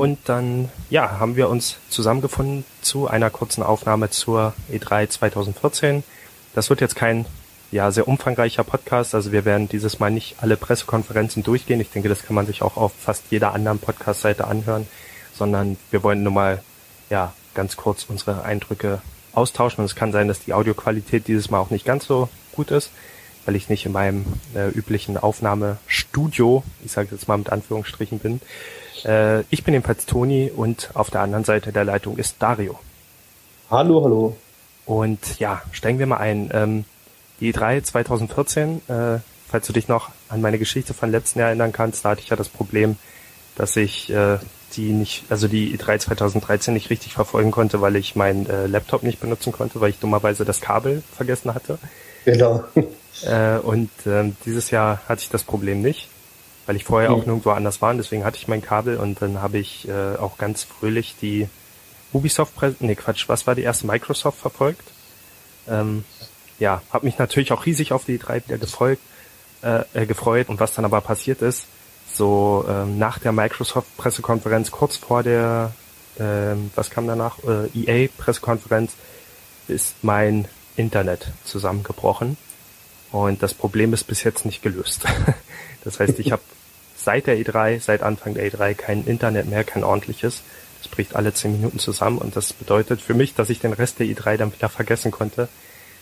Und dann, ja, haben wir uns zusammengefunden zu einer kurzen Aufnahme zur E3 2014. Das wird jetzt kein ja, sehr umfangreicher Podcast. Also wir werden dieses Mal nicht alle Pressekonferenzen durchgehen. Ich denke, das kann man sich auch auf fast jeder anderen Podcast-Seite anhören, sondern wir wollen nur mal, ja, ganz kurz unsere Eindrücke austauschen. Und es kann sein, dass die Audioqualität dieses Mal auch nicht ganz so gut ist, weil ich nicht in meinem äh, üblichen Aufnahmestudio, ich sage jetzt mal mit Anführungsstrichen bin. Äh, ich bin jedenfalls Toni und auf der anderen Seite der Leitung ist Dario. Hallo, hallo. Und ja, steigen wir mal ein. Ähm, die E3 2014, äh, falls du dich noch an meine Geschichte von letzten Jahr erinnern kannst, da hatte ich ja das Problem, dass ich äh, die nicht, also die E3 2013 nicht richtig verfolgen konnte, weil ich meinen äh, Laptop nicht benutzen konnte, weil ich dummerweise das Kabel vergessen hatte. Genau. Äh, und äh, dieses Jahr hatte ich das Problem nicht, weil ich vorher mhm. auch nirgendwo anders war. Und deswegen hatte ich mein Kabel und dann habe ich äh, auch ganz fröhlich die Ubisoft, nee Quatsch, was war die erste Microsoft verfolgt? Ähm, ja, habe mich natürlich auch riesig auf die E3 wieder gefolgt, äh, äh, gefreut. Und was dann aber passiert ist, so ähm, nach der Microsoft-Pressekonferenz, kurz vor der, ähm, was kam danach, äh, EA-Pressekonferenz, ist mein Internet zusammengebrochen. Und das Problem ist bis jetzt nicht gelöst. das heißt, ich habe seit der E3, seit Anfang der E3 kein Internet mehr, kein ordentliches. Es bricht alle zehn Minuten zusammen und das bedeutet für mich, dass ich den Rest der E3 dann wieder vergessen konnte.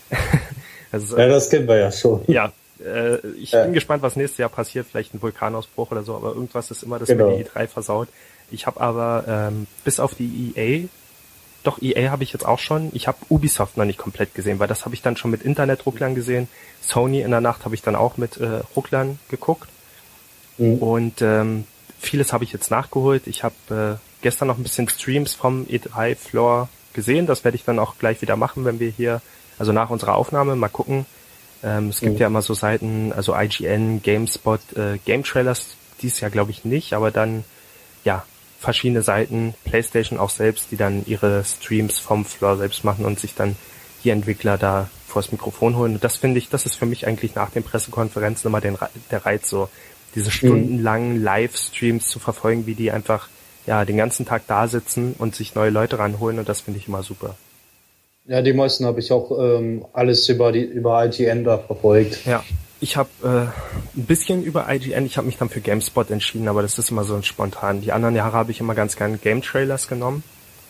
also, ja, das kennen wir ja schon. Ja, äh, ich ja. bin gespannt, was nächstes Jahr passiert. Vielleicht ein Vulkanausbruch oder so, aber irgendwas ist immer, das genau. mir die E3 versaut. Ich habe aber ähm, bis auf die EA, doch EA habe ich jetzt auch schon. Ich habe Ubisoft noch nicht komplett gesehen, weil das habe ich dann schon mit Internet-Rucklern gesehen. Sony in der Nacht habe ich dann auch mit äh, Rucklern geguckt. Mhm. Und ähm, vieles habe ich jetzt nachgeholt. Ich habe äh, gestern noch ein bisschen Streams vom E3-Floor gesehen. Das werde ich dann auch gleich wieder machen, wenn wir hier, also nach unserer Aufnahme, mal gucken, ähm, es gibt mhm. ja immer so Seiten, also IGN, GameSpot, äh, Game Trailers, dies ja glaube ich nicht, aber dann ja verschiedene Seiten, PlayStation auch selbst, die dann ihre Streams vom Floor selbst machen und sich dann die Entwickler da vors Mikrofon holen. Und das finde ich, das ist für mich eigentlich nach den Pressekonferenzen immer den, der Reiz, so diese mhm. stundenlangen Livestreams zu verfolgen, wie die einfach ja den ganzen Tag da sitzen und sich neue Leute ranholen und das finde ich immer super. Ja, die meisten habe ich auch ähm, alles über die über IGN da verfolgt. Ja, ich habe äh, ein bisschen über IGN, ich habe mich dann für GameSpot entschieden, aber das ist immer so ein spontan. Die anderen Jahre habe ich immer ganz gerne Game Trailers genommen.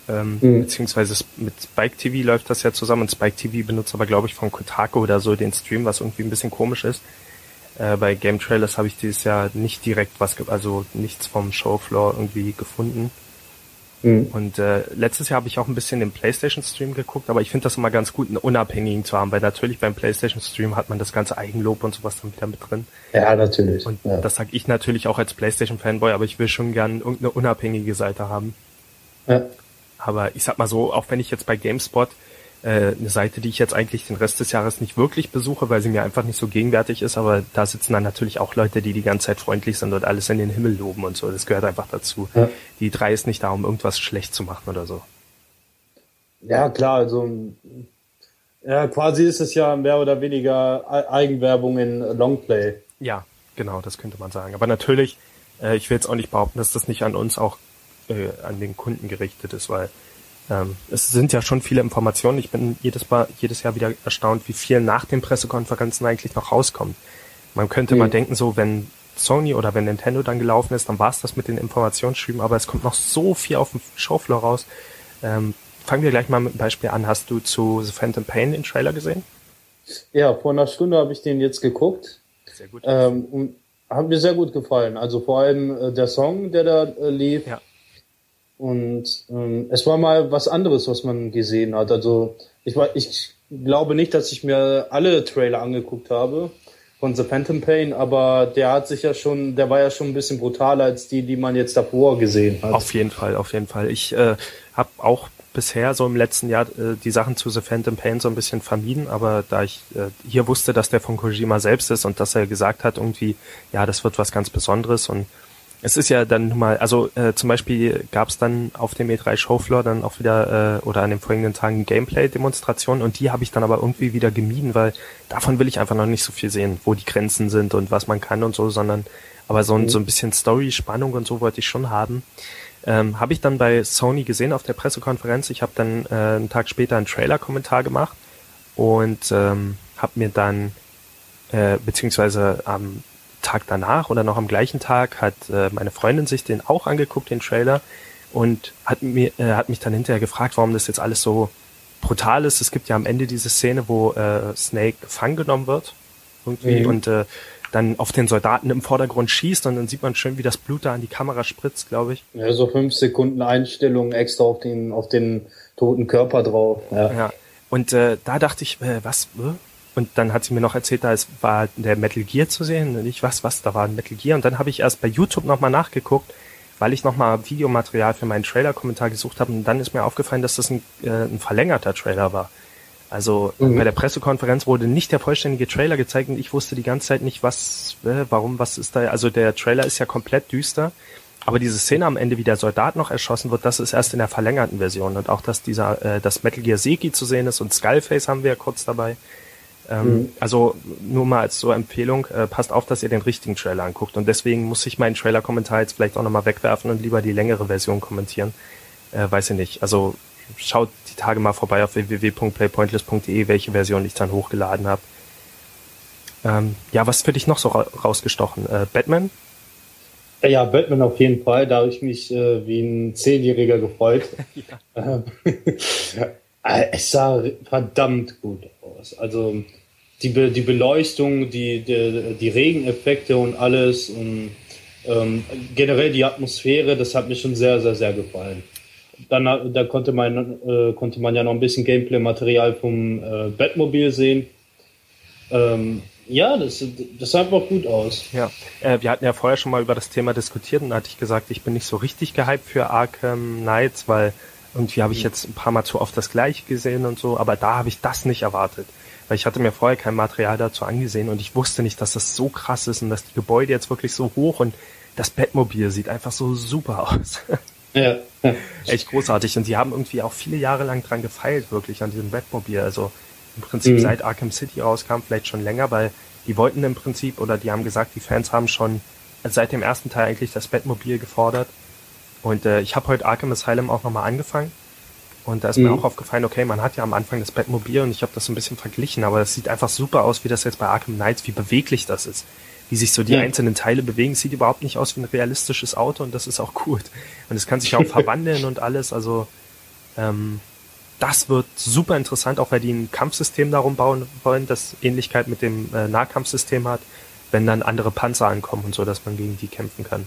Ähm, mhm. Beziehungsweise mit Spike TV läuft das ja zusammen und Spike TV benutzt aber, glaube ich, von Kotaku oder so den Stream, was irgendwie ein bisschen komisch ist. Äh, bei Game Trailers habe ich dieses Jahr nicht direkt was, also nichts vom Showfloor irgendwie gefunden. Mhm. Und äh, letztes Jahr habe ich auch ein bisschen den PlayStation-Stream geguckt, aber ich finde das immer ganz gut, einen unabhängigen zu haben, weil natürlich beim PlayStation-Stream hat man das ganze Eigenlob und sowas dann wieder mit drin. Ja, natürlich. Und ja. das sage ich natürlich auch als PlayStation-Fanboy, aber ich will schon gern irgendeine unabhängige Seite haben. Ja. Aber ich sag mal so, auch wenn ich jetzt bei GameSpot äh, eine Seite, die ich jetzt eigentlich den Rest des Jahres nicht wirklich besuche, weil sie mir einfach nicht so gegenwärtig ist, aber da sitzen dann natürlich auch Leute, die die ganze Zeit freundlich sind und alles in den Himmel loben und so. Das gehört einfach dazu. Ja. Die drei ist nicht da, um irgendwas schlecht zu machen oder so. Ja, klar, also ja, quasi ist es ja mehr oder weniger Eigenwerbung in Longplay. Ja, genau, das könnte man sagen. Aber natürlich, äh, ich will jetzt auch nicht behaupten, dass das nicht an uns auch äh, an den Kunden gerichtet ist, weil ähm, es sind ja schon viele Informationen. Ich bin jedes Mal, jedes Jahr wieder erstaunt, wie viel nach den Pressekonferenzen eigentlich noch rauskommt. Man könnte mhm. mal denken, so wenn Sony oder wenn Nintendo dann gelaufen ist, dann war es das mit den Informationsschüben, aber es kommt noch so viel auf dem Showfloor raus. Ähm, fangen wir gleich mal mit einem Beispiel an. Hast du zu The Phantom Pain den Trailer gesehen? Ja, vor einer Stunde habe ich den jetzt geguckt. Sehr gut. Ähm, und hat mir sehr gut gefallen. Also vor allem äh, der Song, der da äh, lief. Ja. Und ähm, es war mal was anderes, was man gesehen hat. Also ich, war, ich glaube nicht, dass ich mir alle Trailer angeguckt habe von The Phantom Pain, aber der hat sich ja schon, der war ja schon ein bisschen brutaler als die, die man jetzt davor gesehen hat. Auf jeden Fall, auf jeden Fall. Ich äh, habe auch bisher so im letzten Jahr äh, die Sachen zu The Phantom Pain so ein bisschen vermieden, aber da ich äh, hier wusste, dass der von Kojima selbst ist und dass er gesagt hat, irgendwie, ja, das wird was ganz Besonderes und es ist ja dann mal, also äh, zum Beispiel gab es dann auf dem E3 Showfloor dann auch wieder äh, oder an den folgenden Tagen Gameplay-Demonstrationen und die habe ich dann aber irgendwie wieder gemieden, weil davon will ich einfach noch nicht so viel sehen, wo die Grenzen sind und was man kann und so, sondern aber so, ein, mhm. so ein bisschen Story, Spannung und so wollte ich schon haben. Ähm, habe ich dann bei Sony gesehen auf der Pressekonferenz. Ich habe dann äh, einen Tag später einen Trailer-Kommentar gemacht und ähm, habe mir dann, äh, beziehungsweise am Tag danach oder noch am gleichen Tag hat äh, meine Freundin sich den auch angeguckt, den Trailer, und hat mir äh, hat mich dann hinterher gefragt, warum das jetzt alles so brutal ist. Es gibt ja am Ende diese Szene, wo äh, Snake gefangen genommen wird irgendwie mhm. und äh, dann auf den Soldaten im Vordergrund schießt und dann sieht man schön, wie das Blut da an die Kamera spritzt, glaube ich. Ja, so fünf Sekunden Einstellung extra auf den, auf den toten Körper drauf. Ja. ja. Und äh, da dachte ich, äh, was? Äh? Und dann hat sie mir noch erzählt, da war der Metal Gear zu sehen. Und ich, was, was, da war ein Metal Gear. Und dann habe ich erst bei YouTube nochmal nachgeguckt, weil ich nochmal Videomaterial für meinen Trailer-Kommentar gesucht habe. Und dann ist mir aufgefallen, dass das ein, äh, ein verlängerter Trailer war. Also mhm. bei der Pressekonferenz wurde nicht der vollständige Trailer gezeigt und ich wusste die ganze Zeit nicht, was, äh, warum, was ist da. Also der Trailer ist ja komplett düster, aber diese Szene am Ende, wie der Soldat noch erschossen wird, das ist erst in der verlängerten Version und auch, dass dieser, äh, das Metal Gear Seki zu sehen ist und Skullface haben wir ja kurz dabei. Ähm, mhm. Also nur mal als so Empfehlung, äh, passt auf, dass ihr den richtigen Trailer anguckt und deswegen muss ich meinen Trailer-Kommentar jetzt vielleicht auch nochmal wegwerfen und lieber die längere Version kommentieren. Äh, weiß ich nicht. Also schaut die Tage mal vorbei auf www.playpointless.de, welche Version ich dann hochgeladen habe. Ähm, ja, was für dich noch so ra rausgestochen? Äh, Batman? Ja, Batman auf jeden Fall. Da habe ich mich äh, wie ein Zehnjähriger gefreut. Ähm, äh, es sah verdammt gut aus. Also die, Be die Beleuchtung, die, die, die Regeneffekte und alles und ähm, generell die Atmosphäre, das hat mir schon sehr, sehr, sehr gefallen dann da konnte man äh, konnte man ja noch ein bisschen Gameplay-Material vom äh, Batmobil sehen. Ähm, ja, das, das sah einfach gut aus. Ja, äh, wir hatten ja vorher schon mal über das Thema diskutiert und da hatte ich gesagt, ich bin nicht so richtig gehypt für Arkham Knights, weil irgendwie habe ich jetzt ein paar Mal zu oft das gleiche gesehen und so, aber da habe ich das nicht erwartet. Weil ich hatte mir vorher kein Material dazu angesehen und ich wusste nicht, dass das so krass ist und dass die Gebäude jetzt wirklich so hoch und das Batmobil sieht einfach so super aus. Ja. Echt großartig. Und sie haben irgendwie auch viele Jahre lang dran gefeilt, wirklich an diesem Batmobil. Also im Prinzip mhm. seit Arkham City rauskam, vielleicht schon länger, weil die wollten im Prinzip oder die haben gesagt, die Fans haben schon seit dem ersten Teil eigentlich das Batmobil gefordert. Und äh, ich habe heute Arkham Asylum auch nochmal angefangen. Und da ist mhm. mir auch aufgefallen, okay, man hat ja am Anfang das Batmobil und ich habe das so ein bisschen verglichen, aber es sieht einfach super aus, wie das jetzt bei Arkham Knights, wie beweglich das ist wie sich so die ja. einzelnen Teile bewegen. Sieht überhaupt nicht aus wie ein realistisches Auto und das ist auch gut. Und es kann sich auch verwandeln und alles. Also ähm, das wird super interessant, auch weil die ein Kampfsystem darum bauen wollen, das Ähnlichkeit mit dem äh, Nahkampfsystem hat, wenn dann andere Panzer ankommen und so, dass man gegen die kämpfen kann.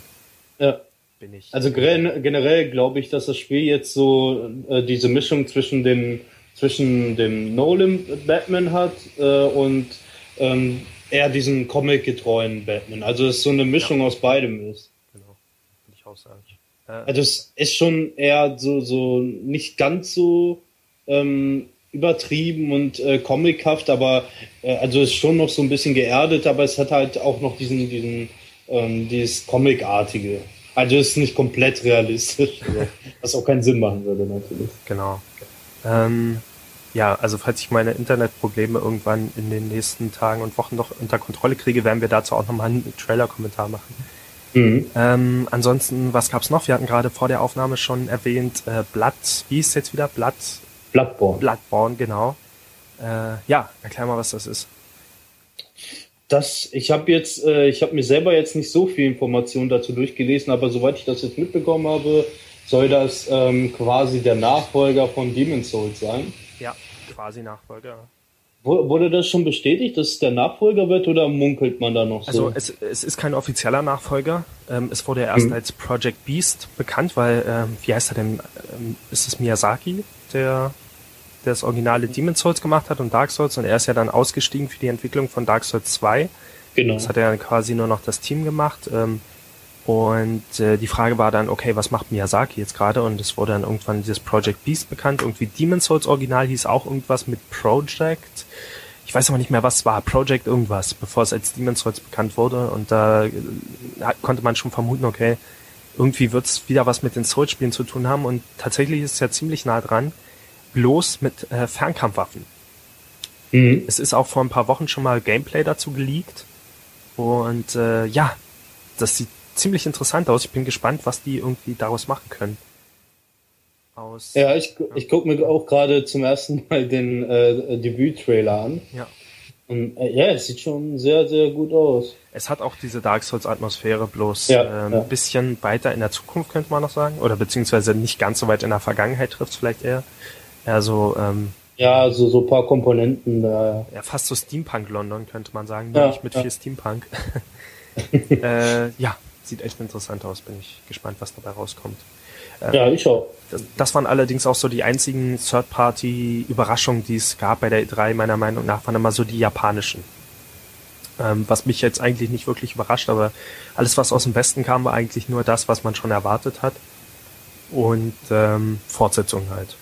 Ja. Bin ich. Also generell, glaube ich, dass das Spiel jetzt so äh, diese Mischung zwischen dem zwischen dem Nolan Batman hat äh, und ähm, eher diesen Comic-getreuen Batman. Also es so eine Mischung ja. aus beidem ist. Genau, würde ich auch sagen. Äh, also es ist schon eher so, so nicht ganz so ähm, übertrieben und äh, comichaft, aber äh, also es ist schon noch so ein bisschen geerdet, aber es hat halt auch noch diesen, diesen, ähm, dieses Comic-artige. Also ist nicht komplett realistisch, was auch keinen Sinn machen würde natürlich. Genau. Ähm, ja, also falls ich meine Internetprobleme irgendwann in den nächsten Tagen und Wochen noch unter Kontrolle kriege, werden wir dazu auch nochmal einen Trailer-Kommentar machen. Mhm. Ähm, ansonsten, was gab's noch? Wir hatten gerade vor der Aufnahme schon erwähnt, äh, Blood, wie ist jetzt wieder? Blood? Bloodborne. Bloodborne, genau. Äh, ja, erklär mal, was das ist. Das, ich habe jetzt, äh, ich habe mir selber jetzt nicht so viel Informationen dazu durchgelesen, aber soweit ich das jetzt mitbekommen habe, soll das ähm, quasi der Nachfolger von Demon's Souls sein. Ja, quasi Nachfolger. Wurde das schon bestätigt, dass es der Nachfolger wird oder munkelt man da noch so? Also es, es ist kein offizieller Nachfolger. Ähm, es wurde erst mhm. als Project Beast bekannt, weil, ähm, wie heißt er denn? Ähm, ist es Miyazaki, der, der das originale Demon's Souls gemacht hat und Dark Souls und er ist ja dann ausgestiegen für die Entwicklung von Dark Souls 2. Genau. Das hat er dann quasi nur noch das Team gemacht. Ähm, und äh, die Frage war dann, okay, was macht Miyazaki jetzt gerade? Und es wurde dann irgendwann dieses Project Beast bekannt. Irgendwie Demon's Souls Original hieß auch irgendwas mit Project. Ich weiß aber nicht mehr, was es war. Project irgendwas, bevor es als Demon's Souls bekannt wurde. Und da äh, konnte man schon vermuten, okay, irgendwie wird es wieder was mit den Souls-Spielen zu tun haben. Und tatsächlich ist es ja ziemlich nah dran. Bloß mit äh, Fernkampfwaffen. Mhm. Es ist auch vor ein paar Wochen schon mal Gameplay dazu geleakt. Und äh, ja, das sieht ziemlich interessant aus. Ich bin gespannt, was die irgendwie daraus machen können. Aus, ja, ich, ich gucke mir auch gerade zum ersten Mal den äh, Debüt-Trailer an. Ja. Und äh, ja, es sieht schon sehr, sehr gut aus. Es hat auch diese Dark Souls-Atmosphäre, bloß ja, äh, ja. ein bisschen weiter in der Zukunft, könnte man noch sagen. Oder beziehungsweise nicht ganz so weit in der Vergangenheit trifft es vielleicht eher. Eher so, ähm, ja, so, so ein paar Komponenten da. Ja, fast so Steampunk-London, könnte man sagen, ja, nicht mit ja. viel Steampunk. äh, ja, sieht echt interessant aus. Bin ich gespannt, was dabei rauskommt. Äh, ja, ich auch. Das, das, waren allerdings auch so die einzigen Third-Party-Überraschungen, die es gab bei der E3, meiner Meinung nach, waren immer so die japanischen. Ähm, was mich jetzt eigentlich nicht wirklich überrascht, aber alles, was aus dem Westen kam, war eigentlich nur das, was man schon erwartet hat. Und ähm, Fortsetzungen halt.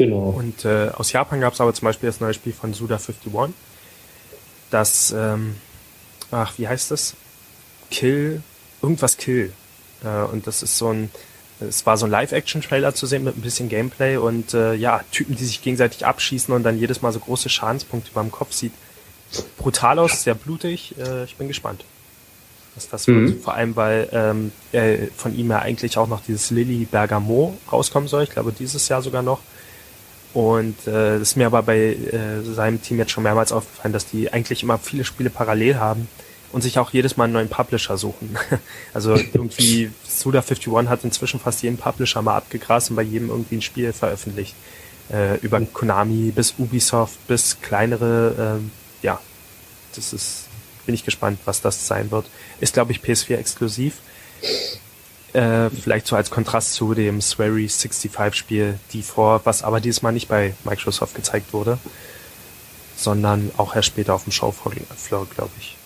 Genau. Und äh, aus Japan gab es aber zum Beispiel das neue Spiel von Suda51. Das, ähm, ach, wie heißt das? Kill, irgendwas Kill. Äh, und das ist so ein, es war so ein Live-Action-Trailer zu sehen mit ein bisschen Gameplay und äh, ja, Typen, die sich gegenseitig abschießen und dann jedes Mal so große Schadenspunkte beim Kopf sieht. Brutal aus, sehr blutig. Äh, ich bin gespannt, was das mhm. wird. Vor allem, weil ähm, äh, von ihm ja eigentlich auch noch dieses Lily Bergamo rauskommen soll. Ich glaube, dieses Jahr sogar noch. Und äh, ist mir aber bei äh, seinem Team jetzt schon mehrmals aufgefallen, dass die eigentlich immer viele Spiele parallel haben und sich auch jedes Mal einen neuen Publisher suchen. also irgendwie Suda51 hat inzwischen fast jeden Publisher mal abgegrast und bei jedem irgendwie ein Spiel veröffentlicht. Äh, über Konami bis Ubisoft bis kleinere, äh, ja, das ist, bin ich gespannt, was das sein wird. Ist, glaube ich, PS4 exklusiv. Äh, vielleicht so als Kontrast zu dem Swery 65 Spiel, die vor, was aber dieses Mal nicht bei Microsoft gezeigt wurde, sondern auch erst später auf dem Showfloor, glaube ich.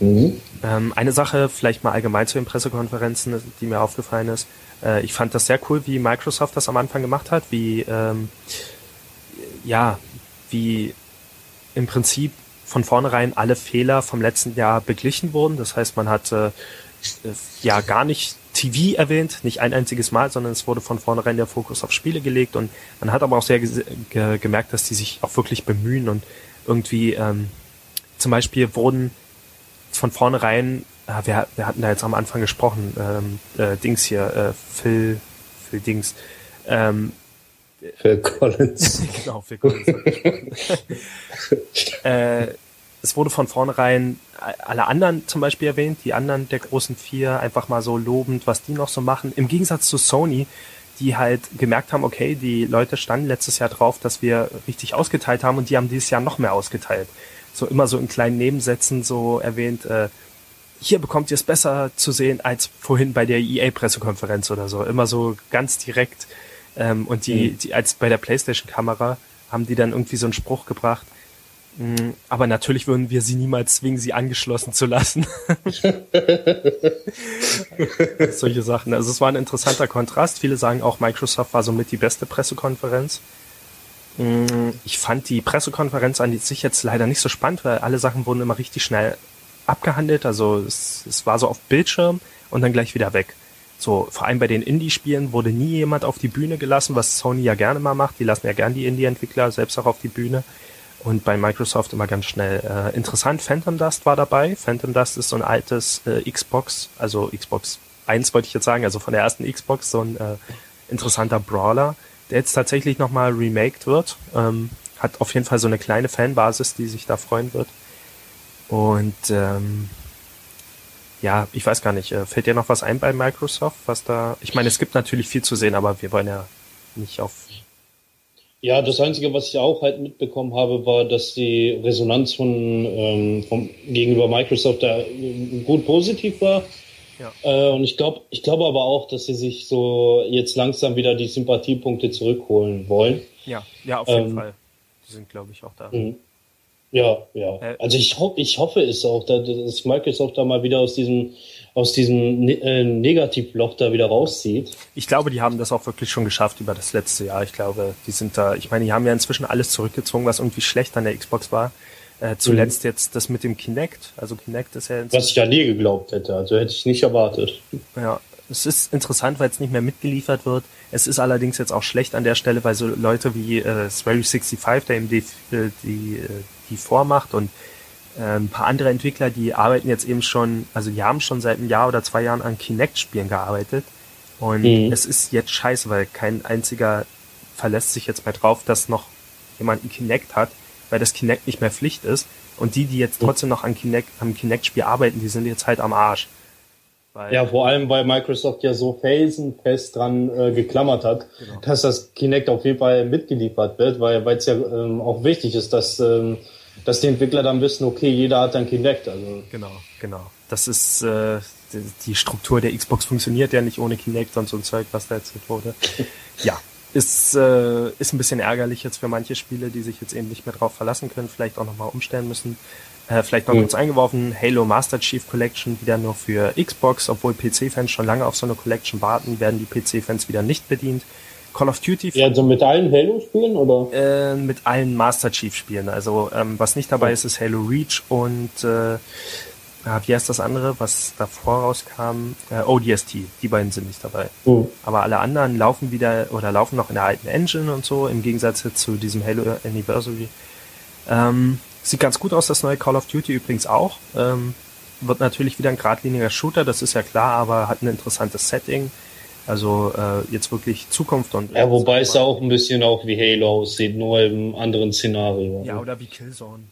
Mhm. Ähm, eine Sache vielleicht mal allgemein zu den Pressekonferenzen, die mir aufgefallen ist. Äh, ich fand das sehr cool, wie Microsoft das am Anfang gemacht hat, wie ähm, ja, wie im Prinzip von vornherein alle Fehler vom letzten Jahr beglichen wurden. Das heißt, man hat äh, ja gar nicht TV erwähnt, nicht ein einziges Mal, sondern es wurde von vornherein der Fokus auf Spiele gelegt und man hat aber auch sehr ge gemerkt, dass die sich auch wirklich bemühen und irgendwie ähm, zum Beispiel wurden von vornherein, äh, wir, wir hatten da jetzt am Anfang gesprochen, ähm, äh, Dings hier, äh, Phil, Phil Dings, ähm, Phil Collins. genau, Phil Collins. äh, es wurde von vornherein alle anderen zum Beispiel erwähnt, die anderen der großen vier, einfach mal so lobend, was die noch so machen. Im Gegensatz zu Sony, die halt gemerkt haben, okay, die Leute standen letztes Jahr drauf, dass wir richtig ausgeteilt haben und die haben dieses Jahr noch mehr ausgeteilt. So immer so in kleinen Nebensätzen so erwähnt, äh, hier bekommt ihr es besser zu sehen als vorhin bei der EA-Pressekonferenz oder so. Immer so ganz direkt. Ähm, und die, mhm. die, als bei der PlayStation-Kamera haben die dann irgendwie so einen Spruch gebracht, aber natürlich würden wir sie niemals zwingen, sie angeschlossen zu lassen. Solche Sachen. Also es war ein interessanter Kontrast. Viele sagen auch, Microsoft war somit die beste Pressekonferenz. Mm, ich fand die Pressekonferenz an sich jetzt leider nicht so spannend, weil alle Sachen wurden immer richtig schnell abgehandelt. Also es, es war so auf Bildschirm und dann gleich wieder weg. So, vor allem bei den Indie-Spielen wurde nie jemand auf die Bühne gelassen, was Sony ja gerne mal macht. Die lassen ja gern die Indie-Entwickler selbst auch auf die Bühne und bei Microsoft immer ganz schnell. Äh, interessant, Phantom Dust war dabei. Phantom Dust ist so ein altes äh, Xbox, also Xbox 1 wollte ich jetzt sagen, also von der ersten Xbox, so ein äh, interessanter Brawler, der jetzt tatsächlich nochmal remaked wird. Ähm, hat auf jeden Fall so eine kleine Fanbasis, die sich da freuen wird. Und ähm, ja, ich weiß gar nicht, äh, fällt dir noch was ein bei Microsoft, was da. Ich meine, es gibt natürlich viel zu sehen, aber wir wollen ja nicht auf ja, das Einzige, was ich auch halt mitbekommen habe, war, dass die Resonanz von, ähm, vom, gegenüber Microsoft da äh, gut positiv war. Ja. Äh, und ich glaube, ich glaube aber auch, dass sie sich so jetzt langsam wieder die Sympathiepunkte zurückholen wollen. Ja, ja, auf jeden ähm, Fall. Die sind, glaube ich, auch da. Mhm. Ja, ja. Äh, also ich, ho ich hoffe es auch, dass Microsoft da mal wieder aus diesem aus diesem ne äh, Negativloch da wieder rauszieht. Ich glaube, die haben das auch wirklich schon geschafft über das letzte Jahr. Ich glaube, die sind da, ich meine, die haben ja inzwischen alles zurückgezogen, was irgendwie schlecht an der Xbox war. Äh, zuletzt mhm. jetzt das mit dem Kinect. Also Kinect ist ja Was ich ja nie geglaubt hätte, also hätte ich nicht erwartet. Ja, es ist interessant, weil es nicht mehr mitgeliefert wird. Es ist allerdings jetzt auch schlecht an der Stelle, weil so Leute wie äh, Swery65, der eben die, äh, die, äh, die vormacht und äh, ein paar andere Entwickler, die arbeiten jetzt eben schon, also die haben schon seit einem Jahr oder zwei Jahren an Kinect-Spielen gearbeitet. Und mhm. es ist jetzt scheiße, weil kein einziger verlässt sich jetzt mehr drauf, dass noch jemand ein Kinect hat, weil das Kinect nicht mehr Pflicht ist. Und die, die jetzt trotzdem noch an Kinect, am Kinect-Spiel arbeiten, die sind jetzt halt am Arsch. Weil ja, vor allem, weil Microsoft ja so felsenfest dran äh, geklammert hat, genau. dass das Kinect auf jeden Fall mitgeliefert wird, weil es ja ähm, auch wichtig ist, dass, ähm, dass die Entwickler dann wissen, okay, jeder hat ein Kinect. Also. Genau, genau. Das ist äh, die, die Struktur der Xbox funktioniert ja nicht ohne Kinect und so ein Zeug, was da erzählt wurde. ja, ist, äh, ist ein bisschen ärgerlich jetzt für manche Spiele, die sich jetzt eben nicht mehr drauf verlassen können, vielleicht auch nochmal umstellen müssen. Äh, vielleicht noch mhm. kurz eingeworfen, Halo Master Chief Collection wieder nur für Xbox, obwohl PC-Fans schon lange auf so eine Collection warten, werden die PC-Fans wieder nicht bedient. Call of Duty. Ja, also mit allen Halo-Spielen oder? Äh, mit allen Master Chief-Spielen. Also ähm, was nicht dabei ist, ist Halo Reach und äh, wie heißt das andere, was davor rauskam? Äh, ODST. Die beiden sind nicht dabei. Mhm. Aber alle anderen laufen wieder oder laufen noch in der alten Engine und so, im Gegensatz zu diesem Halo Anniversary. Ähm, Sieht ganz gut aus, das neue Call of Duty übrigens auch. Ähm, wird natürlich wieder ein geradliniger Shooter, das ist ja klar, aber hat ein interessantes Setting. Also äh, jetzt wirklich Zukunft und. Ja, wobei es auch ein bisschen auch wie Halo aussieht, nur im anderen Szenario. Ja, oder wie Killzone.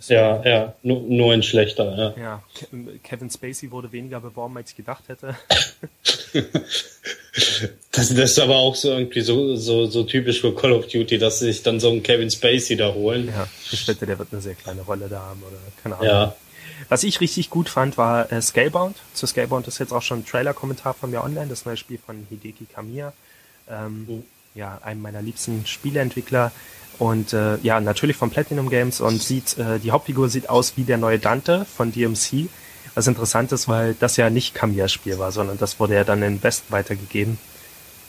So ja, ja, nur, nur ein schlechter, ja. Ja, Kevin Spacey wurde weniger beworben, als ich gedacht hätte. das, das ist aber auch so irgendwie so, so, so typisch für Call of Duty, dass sich dann so einen Kevin Spacey da holen. Ja, ich wette, der wird eine sehr kleine Rolle da haben oder keine Ahnung. Ja. Was ich richtig gut fand, war äh, Scalebound. Zu Scalebound ist jetzt auch schon ein Trailer-Kommentar von mir online, das neue Spiel von Hideki Kamiya. Ähm, mhm. Ja, einem meiner liebsten Spieleentwickler. Und äh, ja, natürlich von Platinum Games und sieht, äh, die Hauptfigur sieht aus wie der neue Dante von DMC. Was interessant ist, weil das ja nicht Kamias Spiel war, sondern das wurde ja dann in West weitergegeben.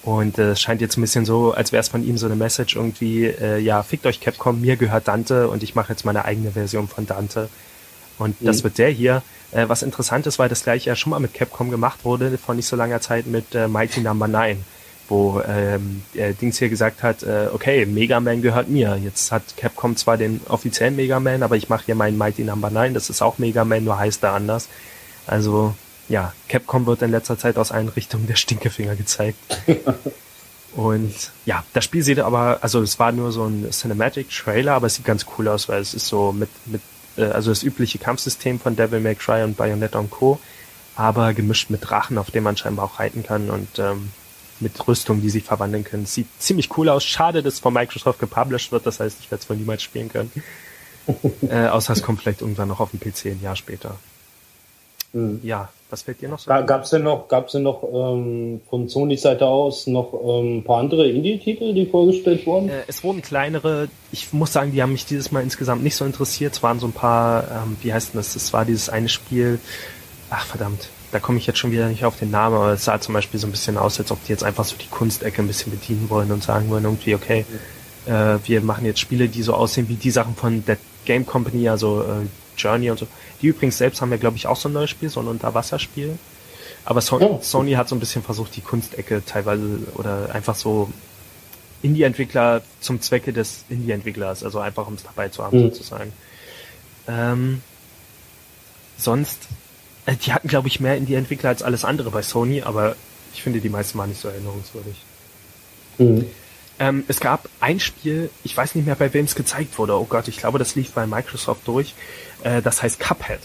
Und äh, es äh, scheint jetzt ein bisschen so, als wäre es von ihm so eine Message irgendwie, äh, ja, fickt euch Capcom, mir gehört Dante und ich mache jetzt meine eigene Version von Dante. Und mhm. das wird der hier. Äh, was interessant ist, weil das gleiche ja schon mal mit Capcom gemacht wurde, vor nicht so langer Zeit mit äh, Mighty Number no. 9 wo ähm, Dings hier gesagt hat, äh, okay, Mega Man gehört mir. Jetzt hat Capcom zwar den offiziellen Mega Man, aber ich mache hier meinen Mighty Number no. 9, das ist auch Mega Man, nur heißt er anders. Also ja, Capcom wird in letzter Zeit aus allen Richtungen der Stinkefinger gezeigt. Und ja, das Spiel sieht aber, also es war nur so ein Cinematic Trailer, aber es sieht ganz cool aus, weil es ist so mit, mit also das übliche Kampfsystem von Devil May Cry und Bayonetta und Co., aber gemischt mit Drachen, auf dem man scheinbar auch reiten kann und ähm, mit Rüstungen, die sich verwandeln können. Sieht ziemlich cool aus. Schade, dass es von Microsoft gepublished wird. Das heißt, ich werde es wohl niemals spielen können. äh, außer es kommt vielleicht irgendwann noch auf dem PC ein Jahr später. Mhm. Ja, was fällt dir noch so? Gab es denn noch, gab's denn noch ähm, von Sony Seite aus noch ähm, ein paar andere Indie-Titel, die vorgestellt wurden? Äh, es wurden kleinere. Ich muss sagen, die haben mich dieses Mal insgesamt nicht so interessiert. Es waren so ein paar, ähm, wie heißt denn das? Es war dieses eine Spiel. Ach verdammt, da komme ich jetzt schon wieder nicht auf den Namen, aber es sah zum Beispiel so ein bisschen aus, als ob die jetzt einfach so die Kunstecke ein bisschen bedienen wollen und sagen wollen irgendwie, okay, äh, wir machen jetzt Spiele, die so aussehen wie die Sachen von Dead Game Company, also äh, Journey und so. Die übrigens selbst haben ja, glaube ich, auch so ein neues Spiel, so ein Unterwasserspiel. Aber so ja. Sony hat so ein bisschen versucht, die Kunstecke teilweise oder einfach so Indie-Entwickler zum Zwecke des Indie-Entwicklers, also einfach um es dabei zu haben, mhm. sozusagen. Ähm, sonst äh, die hatten, glaube ich, mehr in die Entwickler als alles andere bei Sony, aber ich finde die meisten waren nicht so erinnerungswürdig. Mhm. Ähm, es gab ein Spiel, ich weiß nicht mehr, bei wem es gezeigt wurde. Oh Gott, ich glaube, das lief bei Microsoft durch. Äh, das heißt Cuphead.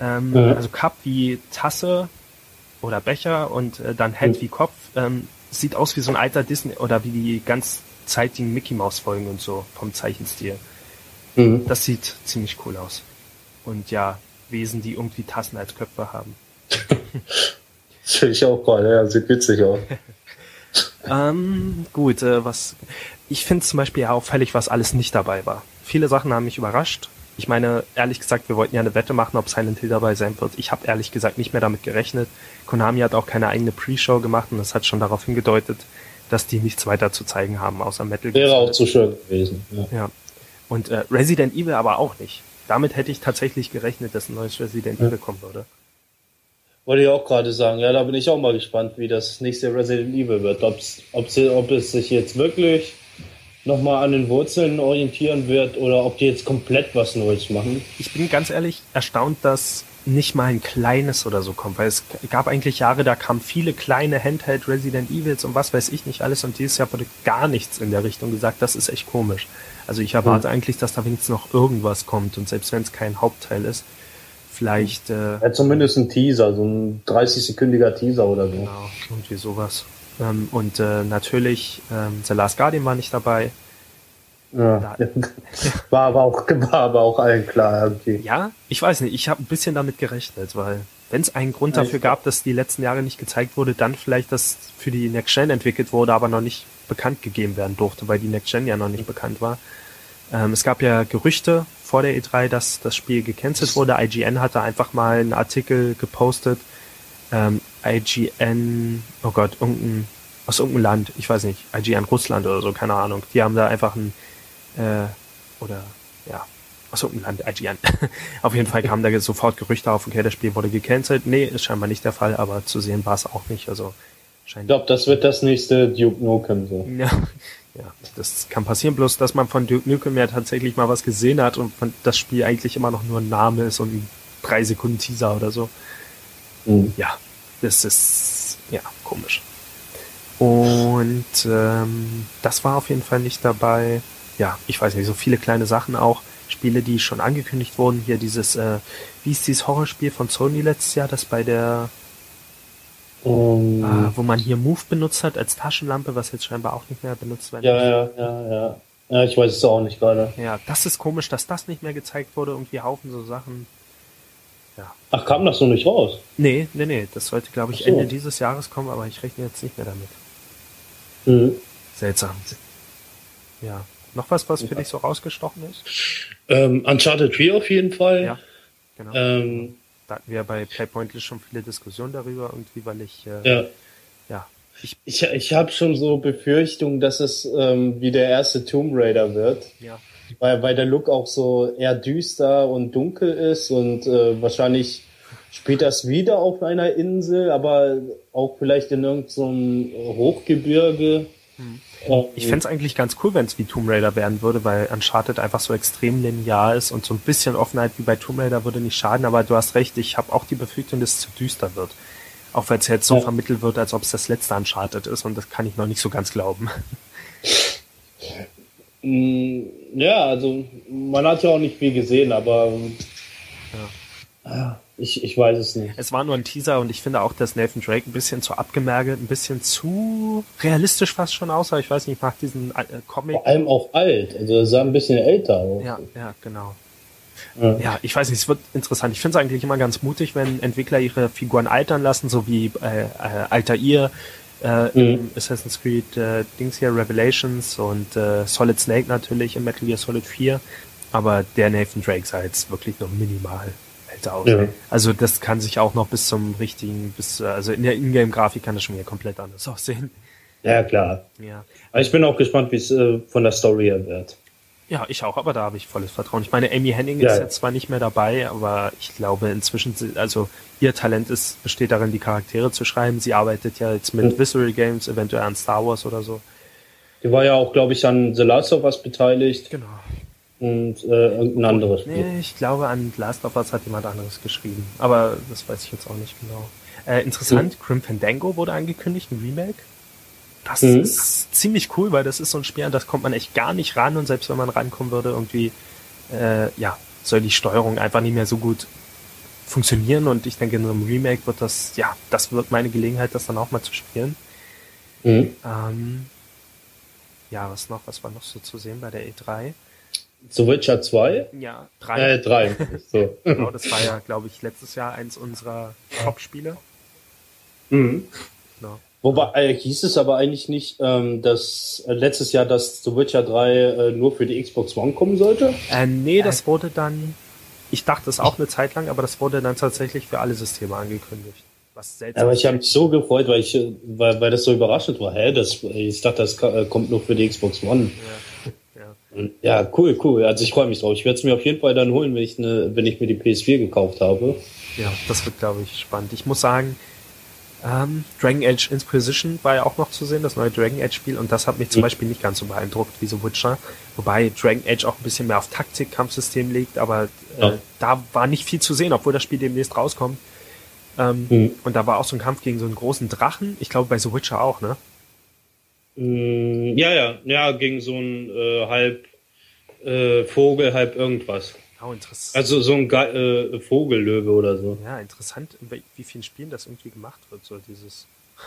Ähm, mhm. Also Cup wie Tasse oder Becher und äh, dann Head mhm. wie Kopf. Ähm, sieht aus wie so ein alter Disney oder wie die ganz zeitigen Mickey Mouse Folgen und so vom Zeichenstil. Mhm. Das sieht ziemlich cool aus. Und ja, Wesen, die irgendwie Tassen als Köpfe haben. das finde ich auch gerade, ja, sieht witzig aus. ähm, gut, äh, was ich finde zum Beispiel ja auffällig, was alles nicht dabei war. Viele Sachen haben mich überrascht. Ich meine, ehrlich gesagt, wir wollten ja eine Wette machen, ob Silent Hill dabei sein wird. Ich habe ehrlich gesagt nicht mehr damit gerechnet. Konami hat auch keine eigene Pre-Show gemacht und das hat schon darauf hingedeutet, dass die nichts weiter zu zeigen haben, außer Metal Gear. Wäre auch zu schön gewesen. Ja. ja. Und äh, Resident Evil aber auch nicht damit hätte ich tatsächlich gerechnet, dass ein neues Resident Evil kommen würde. Wollte ich auch gerade sagen, ja, da bin ich auch mal gespannt, wie das nächste Resident Evil wird. Ob's, ob, sie, ob es sich jetzt wirklich nochmal an den Wurzeln orientieren wird oder ob die jetzt komplett was Neues machen. Ich bin ganz ehrlich erstaunt, dass nicht mal ein kleines oder so kommt, weil es gab eigentlich Jahre, da kamen viele kleine Handheld Resident Evils und was weiß ich nicht alles und dieses Jahr wurde gar nichts in der Richtung gesagt. Das ist echt komisch. Also ich erwarte mhm. eigentlich, dass da wenigstens noch irgendwas kommt und selbst wenn es kein Hauptteil ist, vielleicht. Äh, ja, zumindest ein Teaser, so ein 30-sekündiger Teaser oder so. Genau, irgendwie sowas. Ähm, und äh, natürlich, ähm, The Last Guardian war nicht dabei. Ja. War aber auch, war aber auch allen klar irgendwie. Ja, ich weiß nicht, ich habe ein bisschen damit gerechnet, weil wenn es einen Grund dafür gab, dass die letzten Jahre nicht gezeigt wurde, dann vielleicht, dass für die Next Gen entwickelt wurde, aber noch nicht bekannt gegeben werden durfte, weil die Next Gen ja noch nicht bekannt war. Ähm, es gab ja Gerüchte vor der E3, dass das Spiel gecancelt wurde. IGN hatte einfach mal einen Artikel gepostet. Ähm, IGN, oh Gott, irgendein, aus irgendeinem Land, ich weiß nicht, IGN Russland oder so, keine Ahnung. Die haben da einfach ein, äh, oder, ja, aus irgendeinem Land, IGN. auf jeden Fall kamen da sofort Gerüchte auf, okay, das Spiel wurde gecancelt. Nee, ist scheinbar nicht der Fall, aber zu sehen war es auch nicht, also, scheint. Ich glaube, das wird das nächste Duke Nukem so. Ja, ja, das kann passieren, bloß dass man von Duke Nukem ja tatsächlich mal was gesehen hat und das Spiel eigentlich immer noch nur ein Name ist und ein drei Sekunden Teaser oder so. Mhm. Ja, das ist ja komisch. Und ähm, das war auf jeden Fall nicht dabei. Ja, ich weiß nicht, so viele kleine Sachen auch. Spiele, die schon angekündigt wurden. Hier dieses, äh, wie ist dieses Horrorspiel von Sony letztes Jahr, das bei der um, ah, wo man hier Move benutzt hat als Taschenlampe, was jetzt scheinbar auch nicht mehr benutzt wird. Ja, ja, ja, ja. Ja, ich weiß es auch nicht gerade. Ja, das ist komisch, dass das nicht mehr gezeigt wurde. Irgendwie Haufen so Sachen. Ja. Ach, kam das so nicht raus? Nee, nee, nee. Das sollte, glaube ich, so. Ende dieses Jahres kommen, aber ich rechne jetzt nicht mehr damit. Mhm. Seltsam. Ja. Noch was, was für ja. dich so rausgestochen ist? Ähm, Uncharted 4 auf jeden Fall. Ja, genau. Ähm, da hatten wir bei Playpointless schon viele Diskussionen darüber, irgendwie, weil ich, äh, ja. ja. Ich, ich, ich habe schon so Befürchtungen, dass es ähm, wie der erste Tomb Raider wird. Ja. Weil, weil der Look auch so eher düster und dunkel ist und äh, wahrscheinlich spielt das wieder auf einer Insel, aber auch vielleicht in irgendeinem so Hochgebirge. Hm. Ich fände es eigentlich ganz cool, wenn es wie Tomb Raider werden würde, weil Uncharted einfach so extrem linear ist und so ein bisschen Offenheit wie bei Tomb Raider würde nicht schaden, aber du hast recht, ich habe auch die Befürchtung, dass es zu düster wird. Auch wenn es jetzt so ja. vermittelt wird, als ob es das letzte Uncharted ist und das kann ich noch nicht so ganz glauben. Mm, ja, also man hat ja auch nicht viel gesehen, aber ja. Ah. Ich, ich weiß es nicht. Es war nur ein Teaser und ich finde auch, dass Nathan Drake ein bisschen zu abgemergelt, ein bisschen zu realistisch fast schon aussah. Ich weiß nicht, ich mag diesen äh, Comic. Vor allem auch alt, also er sah ein bisschen älter aus. Ja, ja, genau. Ja. ja, ich weiß nicht, es wird interessant. Ich finde es eigentlich immer ganz mutig, wenn Entwickler ihre Figuren altern lassen, so wie äh, äh, Altair, äh, mhm. Assassin's Creed äh, Dings hier, Revelations und äh, Solid Snake natürlich in Metal Gear Solid 4. Aber der Nathan Drake sah jetzt wirklich noch minimal aus. Ja. Also das kann sich auch noch bis zum richtigen, bis also in der Ingame-Grafik kann das schon wieder komplett anders aussehen. Ja, klar. Ja. Aber ich bin auch gespannt, wie es äh, von der Story her wird. Ja, ich auch, aber da habe ich volles Vertrauen. Ich meine, Amy Henning ja. ist jetzt zwar nicht mehr dabei, aber ich glaube inzwischen, also ihr Talent ist, besteht darin, die Charaktere zu schreiben. Sie arbeitet ja jetzt mit mhm. Visceral Games, eventuell an Star Wars oder so. Die war ja auch, glaube ich, an The Last of Us beteiligt. Genau und äh, irgendein anderes Spiel. Nee, ich glaube, an Last of Us hat jemand anderes geschrieben. Aber das weiß ich jetzt auch nicht genau. Äh, interessant, mhm. Grim Fandango wurde angekündigt, ein Remake. Das mhm. ist ziemlich cool, weil das ist so ein Spiel, an das kommt man echt gar nicht ran und selbst wenn man rankommen würde, irgendwie, äh, ja, soll die Steuerung einfach nicht mehr so gut funktionieren und ich denke, in einem Remake wird das, ja, das wird meine Gelegenheit, das dann auch mal zu spielen. Mhm. Ähm, ja, was noch, was war noch so zu sehen bei der E3? The Witcher 2? Ja, 3. Äh, 3. So. genau, das war ja, glaube ich, letztes Jahr eins unserer Top-Spiele. Mhm. Genau. Wobei, äh, hieß es aber eigentlich nicht, ähm, dass äh, letztes Jahr, dass The Witcher 3 äh, nur für die Xbox One kommen sollte? Äh, nee, das wurde dann, ich dachte es auch eine Zeit lang, aber das wurde dann tatsächlich für alle Systeme angekündigt. Was seltsam aber ich habe mich so gefreut, weil ich, äh, weil, weil das so überraschend war. Hä, das, ich dachte, das äh, kommt nur für die Xbox One. Ja. Ja, cool, cool. Also ich freue mich drauf. Ich werde es mir auf jeden Fall dann holen, wenn ich, ne, wenn ich mir die PS4 gekauft habe. Ja, das wird, glaube ich, spannend. Ich muss sagen, Ähm, Dragon Age Inquisition war ja auch noch zu sehen, das neue Dragon Age Spiel, und das hat mich zum mhm. Beispiel nicht ganz so beeindruckt wie so Witcher. Wobei Dragon Age auch ein bisschen mehr auf Taktik-Kampfsystem liegt, aber äh, ja. da war nicht viel zu sehen, obwohl das Spiel demnächst rauskommt. Ähm, mhm. Und da war auch so ein Kampf gegen so einen großen Drachen. Ich glaube bei The Witcher auch, ne? Mm, ja, ja, ja, gegen so einen äh, halb äh, Vogel, halb irgendwas. Oh, interessant. Also so ein Ge äh, Vogellöwe oder so. Ja, interessant, in wie vielen Spielen das irgendwie gemacht wird, so dieses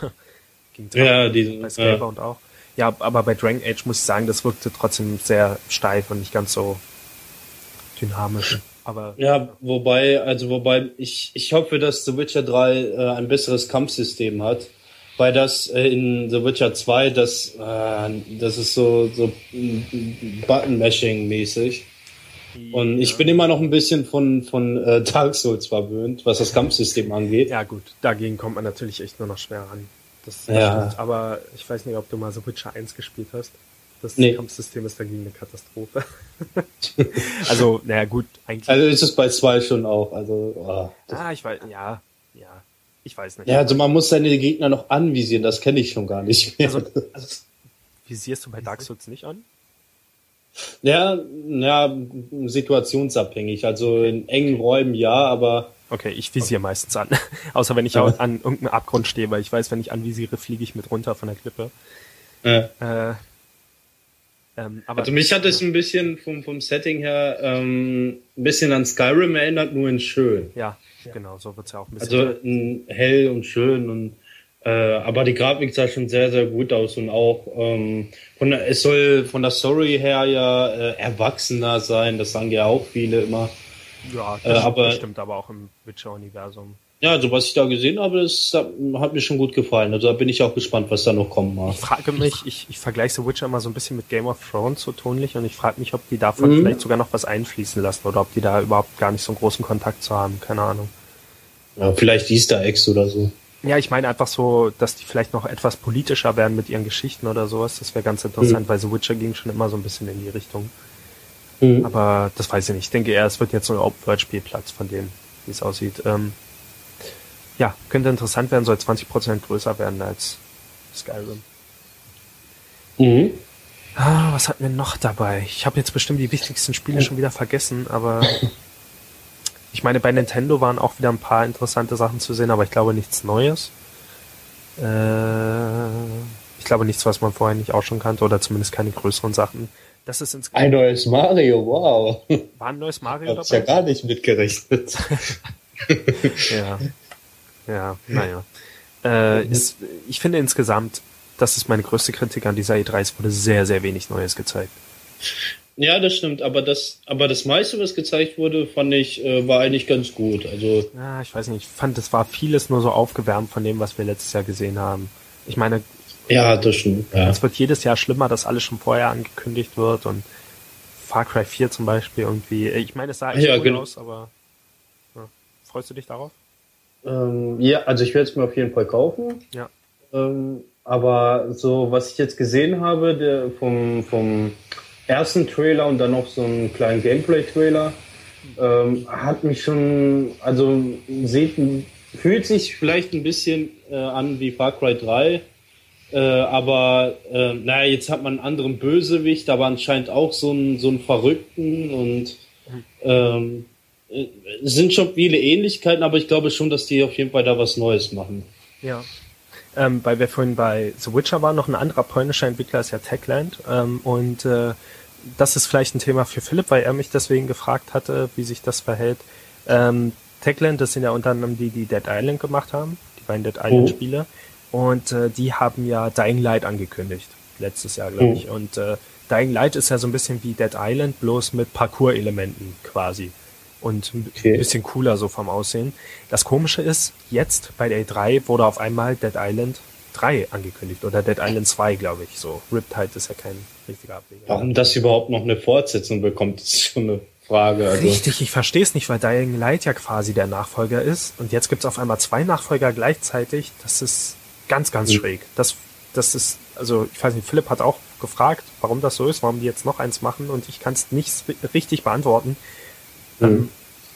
gegen Drachen, ja, diese, bei Scalebound ja. auch. Ja, aber bei Dragon Age muss ich sagen, das wirkte trotzdem sehr steif und nicht ganz so dynamisch. Aber, ja, wobei, also wobei ich, ich hoffe, dass The Witcher 3 äh, ein besseres Kampfsystem hat. Weil das äh, in The Witcher 2, das, äh, das ist so, so Button-Mashing-mäßig. Und ich bin immer noch ein bisschen von, von äh, Dark Souls verwöhnt, was das Kampfsystem angeht. Ja gut, dagegen kommt man natürlich echt nur noch schwer ran. Das, das ja. Stimmt. Aber ich weiß nicht, ob du mal The Witcher 1 gespielt hast. Das nee. Kampfsystem ist dagegen eine Katastrophe. also, naja, gut, eigentlich. Also ist es bei zwei schon auch. Also, oh, ah, ich weiß, ja, ja. Ich weiß nicht. Ja, also man muss seine Gegner noch anvisieren, das kenne ich schon gar nicht mehr. Also, also, visierst du bei Dark Souls nicht an? Ja, ja, situationsabhängig. Also in engen Räumen ja, aber. Okay, ich visiere okay. meistens an. Außer wenn ich ja. an irgendeinem Abgrund stehe, weil ich weiß, wenn ich anvisiere, fliege ich mit runter von der Klippe. Ja. Äh, ähm, also mich hat es ein bisschen vom, vom Setting her ähm, ein bisschen an Skyrim erinnert, nur in schön. Ja, genau, so wird's ja auch ein bisschen. Also in hell und schön und äh, aber die Grafik sah schon sehr, sehr gut aus und auch ähm, von der, es soll von der Story her ja äh, erwachsener sein, das sagen ja auch viele immer. Ja, das äh, aber, stimmt aber auch im Witcher-Universum. Ja, also was ich da gesehen habe, das hat mir schon gut gefallen. Also da bin ich auch gespannt, was da noch kommen mag. Ich frage mich, ich, ich vergleiche The Witcher immer so ein bisschen mit Game of Thrones so tonlich und ich frage mich, ob die davon mhm. vielleicht sogar noch was einfließen lassen oder ob die da überhaupt gar nicht so einen großen Kontakt zu haben. Keine Ahnung. Ja, vielleicht Easter Eggs oder so. Ja, ich meine einfach so, dass die vielleicht noch etwas politischer werden mit ihren Geschichten oder sowas. Das wäre ganz interessant, mhm. weil The Witcher ging schon immer so ein bisschen in die Richtung. Mhm. Aber das weiß ich nicht. Ich denke eher, es wird jetzt so ein Open-World-Spielplatz von denen, wie es aussieht. Ähm, ja, könnte interessant werden, soll 20% größer werden als Skyrim. Mhm. Ah, was hatten wir noch dabei? Ich habe jetzt bestimmt die wichtigsten Spiele schon wieder vergessen, aber ich meine, bei Nintendo waren auch wieder ein paar interessante Sachen zu sehen, aber ich glaube nichts Neues. Äh, ich glaube nichts, was man vorher nicht auch schon kannte, oder zumindest keine größeren Sachen. Das ist insgesamt ein neues Mario, wow. War ein neues Mario Hab's dabei? ja gar nicht mitgerechnet. ja. Ja, naja. Äh, ist, ich finde insgesamt, das ist meine größte Kritik an dieser E3, es wurde sehr, sehr wenig Neues gezeigt. Ja, das stimmt, aber das, aber das meiste, was gezeigt wurde, fand ich, äh, war eigentlich ganz gut. Also. Ja, ich weiß nicht, ich fand, es war vieles nur so aufgewärmt von dem, was wir letztes Jahr gesehen haben. Ich meine, ja, das stimmt. Ja. Es wird jedes Jahr schlimmer, dass alles schon vorher angekündigt wird und Far Cry 4 zum Beispiel irgendwie. Ich meine, es sah echt ja, gut genau. aus, aber ja. freust du dich darauf? Ähm, ja, also ich werde es mir auf jeden Fall kaufen. Ja. Ähm, aber so, was ich jetzt gesehen habe, der vom, vom ersten Trailer und dann noch so einen kleinen Gameplay-Trailer. Ähm, hat mich schon, also sieht, fühlt sich vielleicht ein bisschen äh, an wie Far Cry 3. Äh, aber äh, naja, jetzt hat man einen anderen Bösewicht, aber anscheinend auch so einen, so einen Verrückten und ähm, äh, es sind schon viele Ähnlichkeiten, aber ich glaube schon, dass die auf jeden Fall da was Neues machen. Ja. Ähm, weil wir vorhin bei The Witcher waren, noch ein anderer polnischer Entwickler ist ja Techland ähm, und äh, das ist vielleicht ein Thema für Philipp, weil er mich deswegen gefragt hatte, wie sich das verhält. Ähm, Techland, das sind ja unter anderem die, die Dead Island gemacht haben, die beiden Dead Island oh. Spiele. Und äh, die haben ja Dying Light angekündigt, letztes Jahr, glaube oh. ich. Und äh, Dying Light ist ja so ein bisschen wie Dead Island, bloß mit Parcours-Elementen quasi. Und ein okay. bisschen cooler so vom Aussehen. Das Komische ist, jetzt bei der E3 wurde auf einmal Dead Island 3 angekündigt oder Dead Island 2, glaube ich. So, Riptide ist ja kein richtiger Ableger. Warum das überhaupt noch eine Fortsetzung bekommt, ist schon eine Frage. Also. Richtig, ich verstehe es nicht, weil Dying Light ja quasi der Nachfolger ist und jetzt gibt es auf einmal zwei Nachfolger gleichzeitig. Das ist ganz, ganz mhm. schräg. Das, das ist, also ich weiß nicht, Philipp hat auch gefragt, warum das so ist, warum die jetzt noch eins machen und ich kann es nicht richtig beantworten. Mhm. Ähm,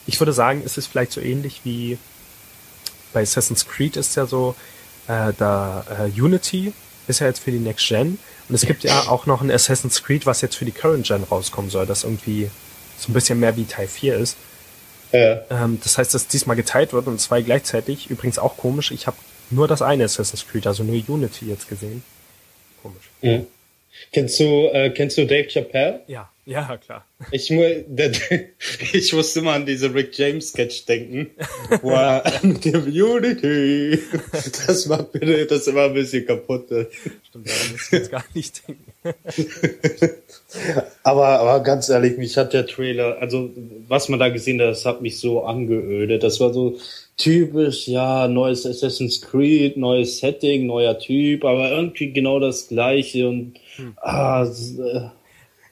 ich würde sagen, es ist vielleicht so ähnlich wie bei Assassin's Creed ist ja so, äh, da äh, Unity ist ja jetzt für die Next Gen und es gibt ja auch noch ein Assassin's Creed, was jetzt für die Current Gen rauskommen soll, das irgendwie so ein bisschen mehr wie Teil 4 ist. Ja. Ähm, das heißt, dass diesmal geteilt wird und zwei gleichzeitig. Übrigens auch komisch, ich habe nur das eine Assassin's Creed, also nur Unity jetzt gesehen. Komisch. Mhm. Kennst du, äh, kennst du Dave Chappelle? Ja, ja, klar. Ich, der, ich musste immer an diese Rick James Sketch denken, wo er mit dem Unity, das macht mir das immer ein bisschen kaputt. Stimmt, da muss ich jetzt gar nicht denken. aber, aber ganz ehrlich, mich hat der Trailer, also was man da gesehen hat, das hat mich so angeödet. Das war so typisch, ja, neues Assassin's Creed, neues Setting, neuer Typ, aber irgendwie genau das gleiche und hm. ah,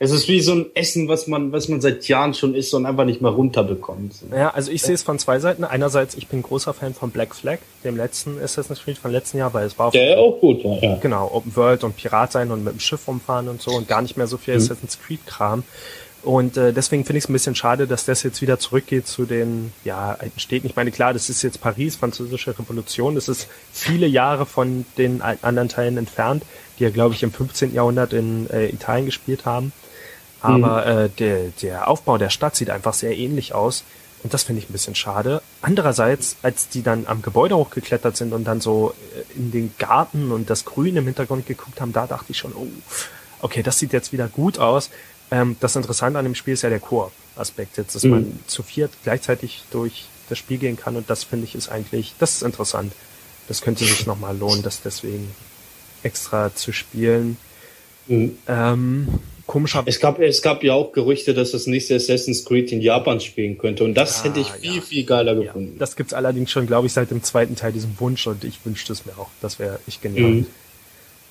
es ist wie so ein Essen, was man, was man seit Jahren schon isst und einfach nicht mehr runterbekommt. Ja, also ich sehe es von zwei Seiten. Einerseits, ich bin großer Fan von Black Flag, dem letzten Assassin's Creed von letzten Jahr, weil es war Der auch gut, ja. Genau, Open World und Pirat sein und mit dem Schiff rumfahren und so und gar nicht mehr so viel mhm. Assassin's Creed Kram. Und äh, deswegen finde ich es ein bisschen schade, dass das jetzt wieder zurückgeht zu den ja, alten Städten. Ich meine, klar, das ist jetzt Paris, französische Revolution. Das ist viele Jahre von den anderen Teilen entfernt, die ja, glaube ich, im 15. Jahrhundert in äh, Italien gespielt haben. Aber mhm. äh, der, der Aufbau der Stadt sieht einfach sehr ähnlich aus. Und das finde ich ein bisschen schade. Andererseits, als die dann am Gebäude hochgeklettert sind und dann so äh, in den Garten und das Grün im Hintergrund geguckt haben, da dachte ich schon, oh, okay, das sieht jetzt wieder gut aus. Ähm, das Interessante an dem Spiel ist ja der Koop-Aspekt jetzt, dass mhm. man zu viert gleichzeitig durch das Spiel gehen kann und das finde ich ist eigentlich, das ist interessant. Das könnte sich nochmal lohnen, das deswegen extra zu spielen. Mhm. Ähm, komischer. Es gab, es gab ja auch Gerüchte, dass das nächste Assassin's Creed in Japan spielen könnte. Und das ah, hätte ich viel, ja. viel geiler gefunden. Ja, das gibt's allerdings schon, glaube ich, seit dem zweiten Teil diesen Wunsch und ich wünschte es mir auch. Das wäre ich genial. Mhm.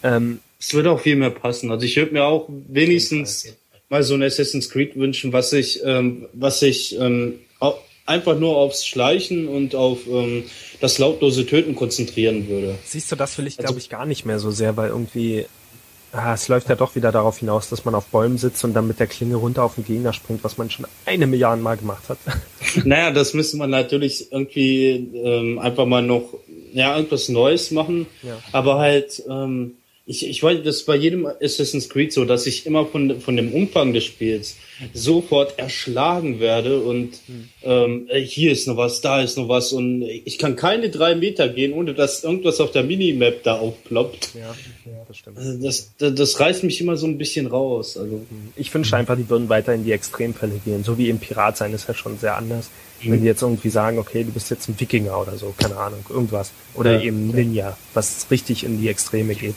Ähm, es würde auch viel mehr passen. Also ich würde mir auch wenigstens mal so ein Assassin's Creed wünschen, was ich, ähm, was ich ähm, einfach nur aufs Schleichen und auf ähm, das lautlose Töten konzentrieren würde. Siehst du, das will ich, also, glaube ich, gar nicht mehr so sehr, weil irgendwie Ah, es läuft ja doch wieder darauf hinaus, dass man auf Bäumen sitzt und dann mit der Klinge runter auf den Gegner springt, was man schon eine Milliarde Mal gemacht hat. Naja, das müsste man natürlich irgendwie ähm, einfach mal noch ja irgendwas Neues machen, ja. aber halt ähm, ich, ich weiß, das ist bei jedem Assassin's Creed so, dass ich immer von, von dem Umfang des Spiels sofort erschlagen werde und hm. ähm, hier ist noch was, da ist noch was und ich kann keine drei Meter gehen, ohne dass irgendwas auf der Minimap da aufploppt. Ja, ja das stimmt. Also das, das, das reißt mich immer so ein bisschen raus. Also hm. ich wünsche einfach, die würden weiter in die Extremfälle gehen. So wie im Pirat sein ist ja schon sehr anders. Mhm. Wenn die jetzt irgendwie sagen, okay, du bist jetzt ein Wikinger oder so, keine Ahnung, irgendwas. Oder ja, eben Ninja, was richtig in die Extreme geht.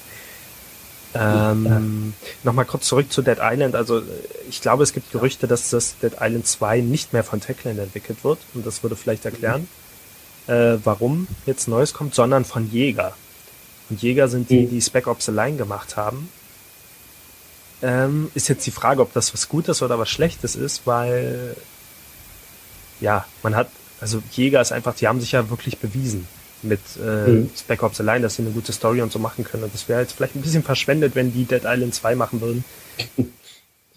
Ähm, Nochmal kurz zurück zu Dead Island. Also ich glaube, es gibt Gerüchte, dass das Dead Island 2 nicht mehr von Techland entwickelt wird. Und das würde vielleicht erklären, äh, warum jetzt Neues kommt, sondern von Jäger. Und Jäger sind die, mhm. die Spec Ops Allein gemacht haben. Ähm, ist jetzt die Frage, ob das was Gutes oder was Schlechtes ist, weil ja, man hat, also Jäger ist einfach, die haben sich ja wirklich bewiesen mit äh, mhm. Spec Ops allein, dass sie eine gute Story und so machen können. Und das wäre jetzt vielleicht ein bisschen verschwendet, wenn die Dead Island 2 machen würden.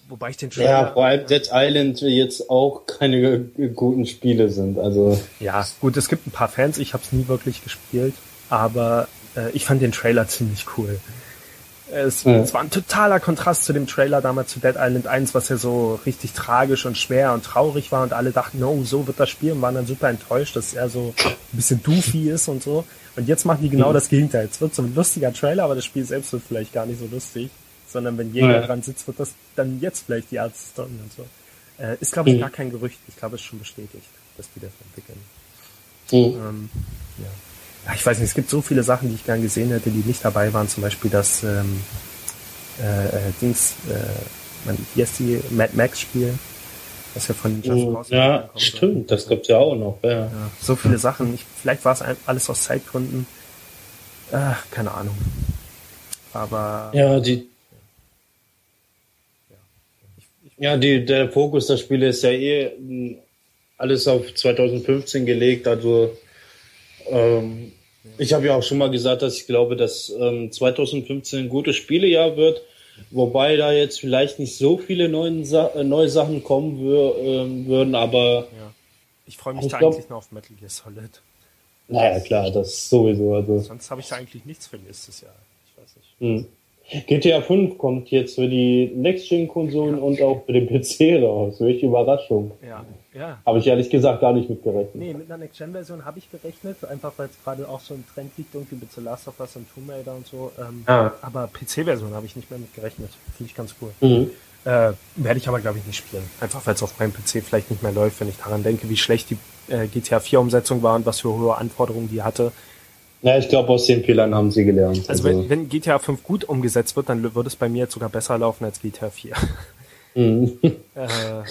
Wobei ich den Trailer, Ja, vor allem Dead Island jetzt auch keine guten Spiele sind. Also Ja, gut, es gibt ein paar Fans, ich habe es nie wirklich gespielt, aber äh, ich fand den Trailer ziemlich cool. Es, ja. es, war ein totaler Kontrast zu dem Trailer damals zu Dead Island 1, was ja so richtig tragisch und schwer und traurig war und alle dachten, no, so wird das Spiel und waren dann super enttäuscht, dass er so ein bisschen doofy ist und so. Und jetzt machen die genau mhm. das Gegenteil. Es wird so ein lustiger Trailer, aber das Spiel selbst wird vielleicht gar nicht so lustig, sondern wenn jeder ja. dran sitzt, wird das dann jetzt vielleicht die Art Story und so. Äh, ist, glaube ich, mhm. gar kein Gerücht. Ich glaube, es ist schon bestätigt, dass die das entwickeln. Mhm. Ähm, ja ja, ich weiß nicht, es gibt so viele Sachen, die ich gern gesehen hätte, die nicht dabei waren. Zum Beispiel das ähm, äh, äh, Dings, äh, wie heißt die Mad Max Spiel, was ja von Just oh, Ja, kommt, stimmt, das gibt's ja auch noch. Ja. ja so viele Sachen. Ich, vielleicht war es alles aus Zeitgründen. Äh, keine Ahnung. Aber ja, die ja, die, der Fokus der Spiele ist ja eh hm, alles auf 2015 gelegt, also ähm, ich habe ja auch schon mal gesagt, dass ich glaube, dass ähm, 2015 ein gutes Spielejahr wird, wobei da jetzt vielleicht nicht so viele neuen Sa äh, neue Sachen kommen wür ähm, würden, aber ja. ich freue mich da glaub, eigentlich noch auf Metal Gear Solid. Naja, klar, das sowieso. Also. Sonst habe ich da eigentlich nichts für nächstes Jahr. Ich weiß nicht. Hm. GTA 5 kommt jetzt für die Next-Gen-Konsolen und auch für den PC raus. Welche Überraschung. Ja, ja. Habe ich ehrlich gesagt gar nicht mitgerechnet. Nee, mit einer Next-Gen-Version habe ich gerechnet, einfach weil es gerade auch so ein Trend liegt, irgendwie mit The Last of Us und Tomb Raider und so. Ähm, ja. Aber PC-Version habe ich nicht mehr mitgerechnet. Finde ich ganz cool. Mhm. Äh, Werde ich aber, glaube ich, nicht spielen. Einfach weil es auf meinem PC vielleicht nicht mehr läuft, wenn ich daran denke, wie schlecht die äh, GTA 4-Umsetzung war und was für hohe Anforderungen die hatte. Ja, ich glaube, aus den Fehlern haben sie gelernt. Also, also, Wenn, wenn GTA 5 gut umgesetzt wird, dann wird es bei mir jetzt sogar besser laufen als GTA 4. Mhm. äh, ja.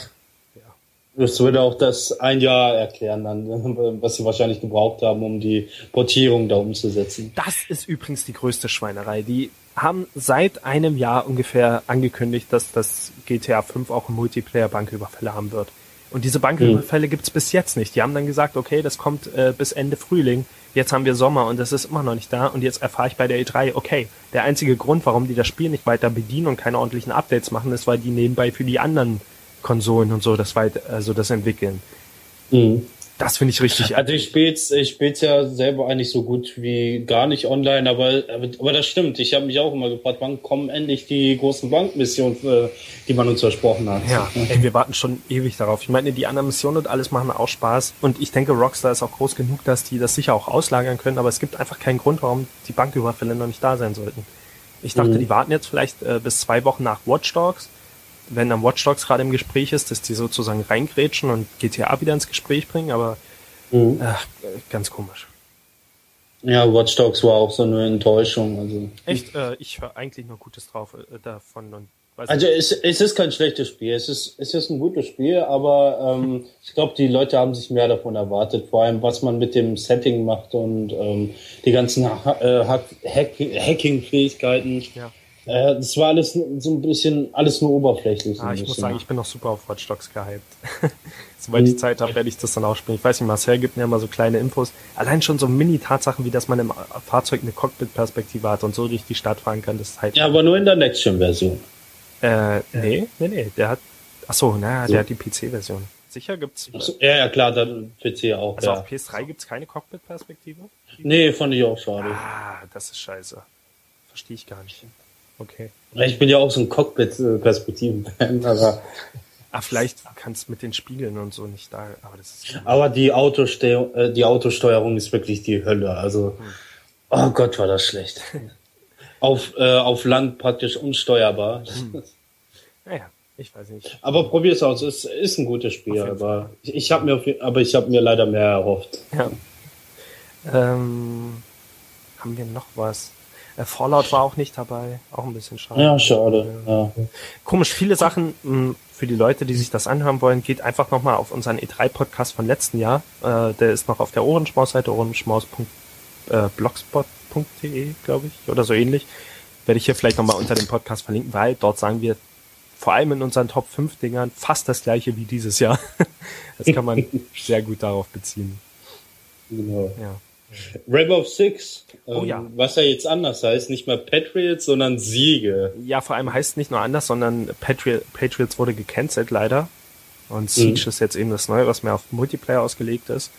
Das würde auch das ein Jahr erklären, dann, was sie wahrscheinlich gebraucht haben, um die Portierung da umzusetzen. Das ist übrigens die größte Schweinerei. Die haben seit einem Jahr ungefähr angekündigt, dass das GTA 5 auch Multiplayer-Banküberfälle haben wird. Und diese Banküberfälle mhm. gibt's bis jetzt nicht. Die haben dann gesagt, okay, das kommt äh, bis Ende Frühling. Jetzt haben wir Sommer und das ist immer noch nicht da. Und jetzt erfahre ich bei der E3, okay, der einzige Grund, warum die das Spiel nicht weiter bedienen und keine ordentlichen Updates machen, ist, weil die nebenbei für die anderen Konsolen und so das weit, also das entwickeln. Mhm. Das finde ich richtig. Also ich spiele ich spiel's ja selber eigentlich so gut wie gar nicht online, aber aber, aber das stimmt. Ich habe mich auch immer gefragt, wann kommen endlich die großen Bankmissionen, äh, die man uns versprochen hat. Ja, ey, wir warten schon ewig darauf. Ich meine, die anderen Missionen und alles machen auch Spaß und ich denke, Rockstar ist auch groß genug, dass die das sicher auch auslagern können, aber es gibt einfach keinen Grund, warum die Banküberfälle noch nicht da sein sollten. Ich dachte, mhm. die warten jetzt vielleicht äh, bis zwei Wochen nach Watch Dogs wenn dann Watch Dogs gerade im Gespräch ist, dass die sozusagen reingrätschen und GTA wieder ins Gespräch bringen, aber mhm. äh, ganz komisch. Ja, Watch Dogs war auch so eine Enttäuschung. Also. Echt? Äh, ich höre eigentlich nur Gutes drauf äh, davon und also es, es ist kein schlechtes Spiel, es ist, es ist ein gutes Spiel, aber ähm, ich glaube, die Leute haben sich mehr davon erwartet, vor allem was man mit dem Setting macht und ähm, die ganzen ha äh, Hack Hacking-Fähigkeiten. Ja. Äh, das war alles so ein bisschen, alles nur oberflächlich. Ah, ich muss sagen, ich bin noch super auf Watch Dogs gehypt. Sobald ich mhm. Zeit habe, werde ich das dann auch spielen. Ich weiß nicht, Marcel gibt mir immer so kleine Infos. Allein schon so Mini-Tatsachen, wie dass man im Fahrzeug eine Cockpit-Perspektive hat und so durch die Stadt fahren kann. Das ist halt. Ja, aber nur in der Next-Gen-Version. Äh, nee, nee, nee. Der hat, ach so, naja, so. der hat die PC-Version. Sicher gibt's. So, ja, ja, klar, dann PC auch. Also ja. auf PS3 gibt's keine Cockpit-Perspektive? Nee, fand ich auch schade. Ah, das ist scheiße. Verstehe ich gar nicht. Okay. Ich bin ja auch so ein Cockpit-Perspektiven-Fan, aber. Ah, vielleicht kannst mit den Spiegeln und so nicht da, aber das ist. Aber die Autosteuerung, äh, die Autosteuerung ist wirklich die Hölle. Also, hm. oh Gott, war das schlecht. auf, äh, auf Land praktisch unsteuerbar. Hm. Naja, ich weiß nicht. Aber probier's aus. Es ist ein gutes Spiel, aber ich, ich habe mir, aber ich habe mir leider mehr erhofft. Ja. Ähm, haben wir noch was? Äh, Fallout war auch nicht dabei, auch ein bisschen schade. Ja, schade. Ja. Komisch, viele Sachen mh, hm, für die Leute, die sich das anhören wollen, geht einfach nochmal auf unseren E3-Podcast von letzten Jahr. Äh, der ist noch auf der Ohrenschmaus-Seite, ohrenschmaus.blogspot.de, glaube ich, oder so ähnlich. Werde ich hier vielleicht nochmal unter dem Podcast verlinken, weil dort sagen wir vor allem in unseren Top 5 Dingern fast das gleiche wie dieses Jahr. das kann man sehr gut darauf beziehen. Genau. Ja. Rainbow Six, ähm, oh, ja. was ja jetzt anders heißt, nicht mehr Patriots, sondern Siege. Ja, vor allem heißt es nicht nur anders, sondern Patri Patriots wurde gecancelt leider. Und Siege mhm. ist jetzt eben das Neue, was mehr auf Multiplayer ausgelegt ist.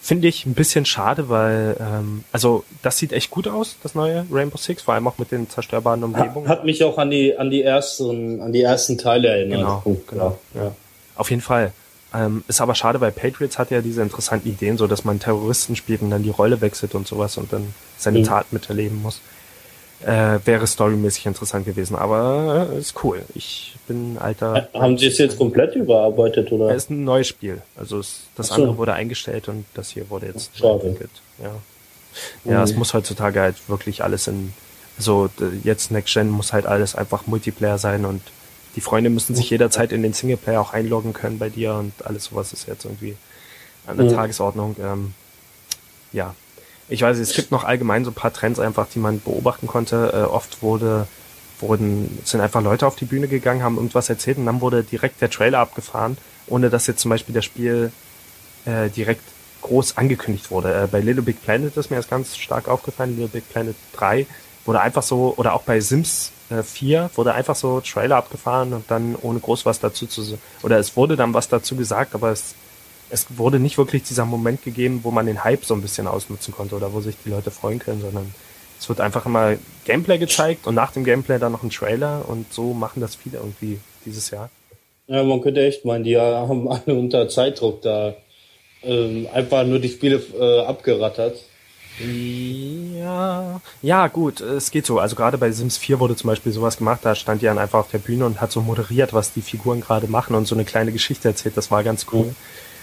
Finde ich ein bisschen schade, weil, ähm, also das sieht echt gut aus, das neue Rainbow Six, vor allem auch mit den zerstörbaren Umgebungen. Hat mich auch an die, an die ersten, an die ersten Teile erinnert. Genau, genau. Ja. Auf jeden Fall. Ähm, ist aber schade, weil Patriots hat ja diese interessanten Ideen, so dass man Terroristen spielt und dann die Rolle wechselt und sowas und dann seine mhm. Tat miterleben muss. Äh, wäre storymäßig interessant gewesen, aber äh, ist cool. Ich bin alter. Äh, haben Sie es jetzt komplett überarbeitet oder? Es ist ein neues Spiel. Also es, das so. andere wurde eingestellt und das hier wurde jetzt entwickelt. Ja, ja, mhm. es muss heutzutage halt wirklich alles in, also jetzt Next Gen muss halt alles einfach Multiplayer sein und die Freunde müssen sich jederzeit in den Singleplayer auch einloggen können bei dir und alles sowas ist jetzt irgendwie an der mhm. Tagesordnung. Ähm, ja, ich weiß, es gibt noch allgemein so ein paar Trends einfach, die man beobachten konnte. Äh, oft wurde wurden sind einfach Leute auf die Bühne gegangen, haben irgendwas erzählt und dann wurde direkt der Trailer abgefahren, ohne dass jetzt zum Beispiel das Spiel äh, direkt groß angekündigt wurde. Äh, bei Little Big Planet ist mir das ganz stark aufgefallen. Little Big Planet 3 wurde einfach so, oder auch bei Sims äh, 4 wurde einfach so Trailer abgefahren und dann ohne groß was dazu zu, oder es wurde dann was dazu gesagt, aber es es wurde nicht wirklich dieser Moment gegeben, wo man den Hype so ein bisschen ausnutzen konnte oder wo sich die Leute freuen können, sondern es wird einfach immer Gameplay gezeigt und nach dem Gameplay dann noch ein Trailer und so machen das viele irgendwie dieses Jahr. Ja, man könnte echt meinen, die haben alle unter Zeitdruck da ähm, einfach nur die Spiele äh, abgerattert. Ja, ja, gut, es geht so. Also gerade bei Sims 4 wurde zum Beispiel sowas gemacht, da stand Jan einfach auf der Bühne und hat so moderiert, was die Figuren gerade machen und so eine kleine Geschichte erzählt. Das war ganz cool. Mhm.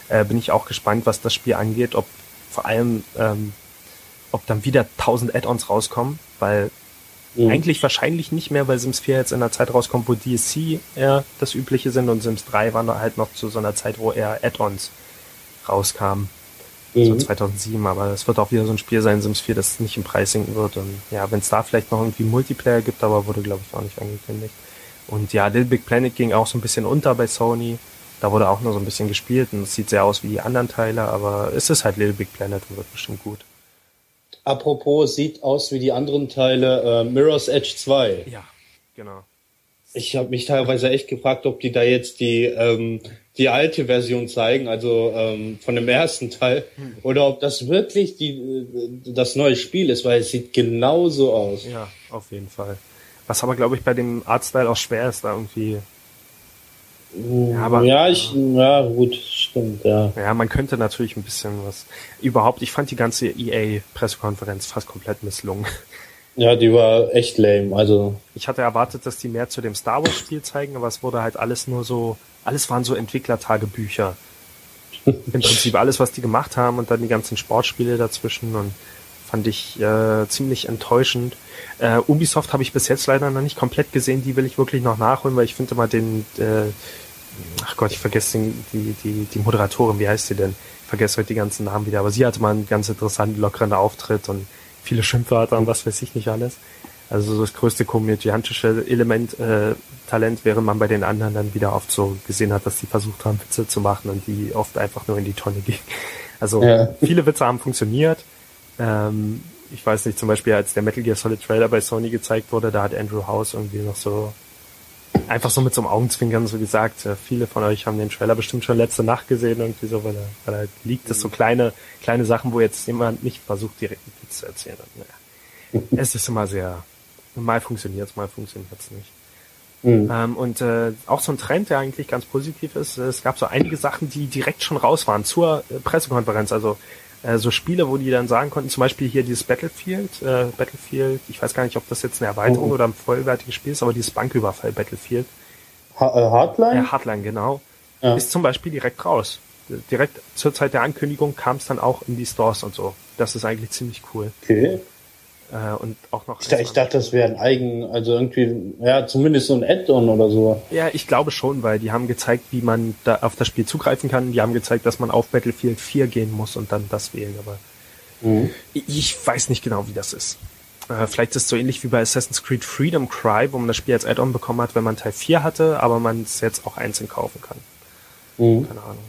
Äh, bin ich auch gespannt, was das Spiel angeht, ob vor allem, ähm, ob dann wieder 1000 Add-ons rauskommen, weil mhm. eigentlich wahrscheinlich nicht mehr, weil Sims 4 jetzt in einer Zeit rauskommt, wo DSC eher das Übliche sind und Sims 3 waren halt noch zu so einer Zeit, wo eher Add-ons rauskamen mhm. so 2007, aber es wird auch wieder so ein Spiel sein, Sims 4, das nicht im Preis sinken wird. Und ja, wenn es da vielleicht noch irgendwie Multiplayer gibt, aber wurde, glaube ich, auch nicht angekündigt. Und ja, Little Big Planet ging auch so ein bisschen unter bei Sony. Da wurde auch nur so ein bisschen gespielt und es sieht sehr aus wie die anderen Teile, aber es ist halt Little Big Planet und wird bestimmt gut. Apropos, sieht aus wie die anderen Teile äh, Mirror's Edge 2. Ja, genau. Ich habe mich teilweise echt gefragt, ob die da jetzt die ähm, die alte Version zeigen, also ähm, von dem ersten Teil, hm. oder ob das wirklich die äh, das neue Spiel ist, weil es sieht genauso aus. Ja, auf jeden Fall. Was aber glaube ich bei dem Artstyle auch schwer ist, da irgendwie. Ja, aber, ja, ich, ja, gut, stimmt, ja. Ja, man könnte natürlich ein bisschen was. Überhaupt, ich fand die ganze EA-Pressekonferenz fast komplett misslungen. Ja, die war echt lame. Also ich hatte erwartet, dass die mehr zu dem Star Wars Spiel zeigen, aber es wurde halt alles nur so, alles waren so Entwicklertagebücher. Im Prinzip alles, was die gemacht haben und dann die ganzen Sportspiele dazwischen und fand ich äh, ziemlich enttäuschend. Äh, Ubisoft habe ich bis jetzt leider noch nicht komplett gesehen, die will ich wirklich noch nachholen, weil ich finde mal den, äh, ach Gott, ich vergesse den, die, die, die Moderatorin, wie heißt sie denn? Ich vergesse heute die ganzen Namen wieder, aber sie hatte mal einen ganz interessanten, lockeren Auftritt und viele Schimpfwörter und was weiß ich nicht alles. Also das größte komödiantische Element, äh, Talent, während man bei den anderen dann wieder oft so gesehen hat, dass sie versucht haben, Witze zu machen und die oft einfach nur in die Tonne gingen. Also ja. viele Witze haben funktioniert. Ähm, ich weiß nicht, zum Beispiel als der Metal Gear Solid Trailer bei Sony gezeigt wurde, da hat Andrew House irgendwie noch so einfach so mit so einem Augenzwinkern so gesagt, äh, viele von euch haben den Trailer bestimmt schon letzte Nacht gesehen, irgendwie so, weil er, weil er liegt, das so kleine, kleine Sachen, wo jetzt jemand nicht versucht, direkt einen Witz zu erzählen. Und, naja, es ist immer sehr, mal funktioniert es, mal funktioniert es nicht. Mhm. Ähm, und äh, auch so ein Trend, der eigentlich ganz positiv ist, es gab so einige Sachen, die direkt schon raus waren zur äh, Pressekonferenz. Also äh, so Spiele, wo die dann sagen konnten, zum Beispiel hier dieses Battlefield, äh, Battlefield, ich weiß gar nicht, ob das jetzt eine Erweiterung oh. oder ein vollwertiges Spiel ist, aber dieses Banküberfall Battlefield. Ha äh, Hardline? Äh, Hardline, genau. Ja. Ist zum Beispiel direkt raus. Direkt zur Zeit der Ankündigung kam es dann auch in die Stores und so. Das ist eigentlich ziemlich cool. Okay. Äh, und auch noch. Ich, ich dachte, das wäre ein eigen, also irgendwie, ja, zumindest so ein Add-on oder so. Ja, ich glaube schon, weil die haben gezeigt, wie man da auf das Spiel zugreifen kann. Die haben gezeigt, dass man auf Battlefield 4 gehen muss und dann das wählen. Aber mhm. ich weiß nicht genau, wie das ist. Äh, vielleicht ist es so ähnlich wie bei Assassin's Creed Freedom Cry, wo man das Spiel als Add-on bekommen hat, wenn man Teil 4 hatte, aber man es jetzt auch einzeln kaufen kann. Mhm. Keine Ahnung.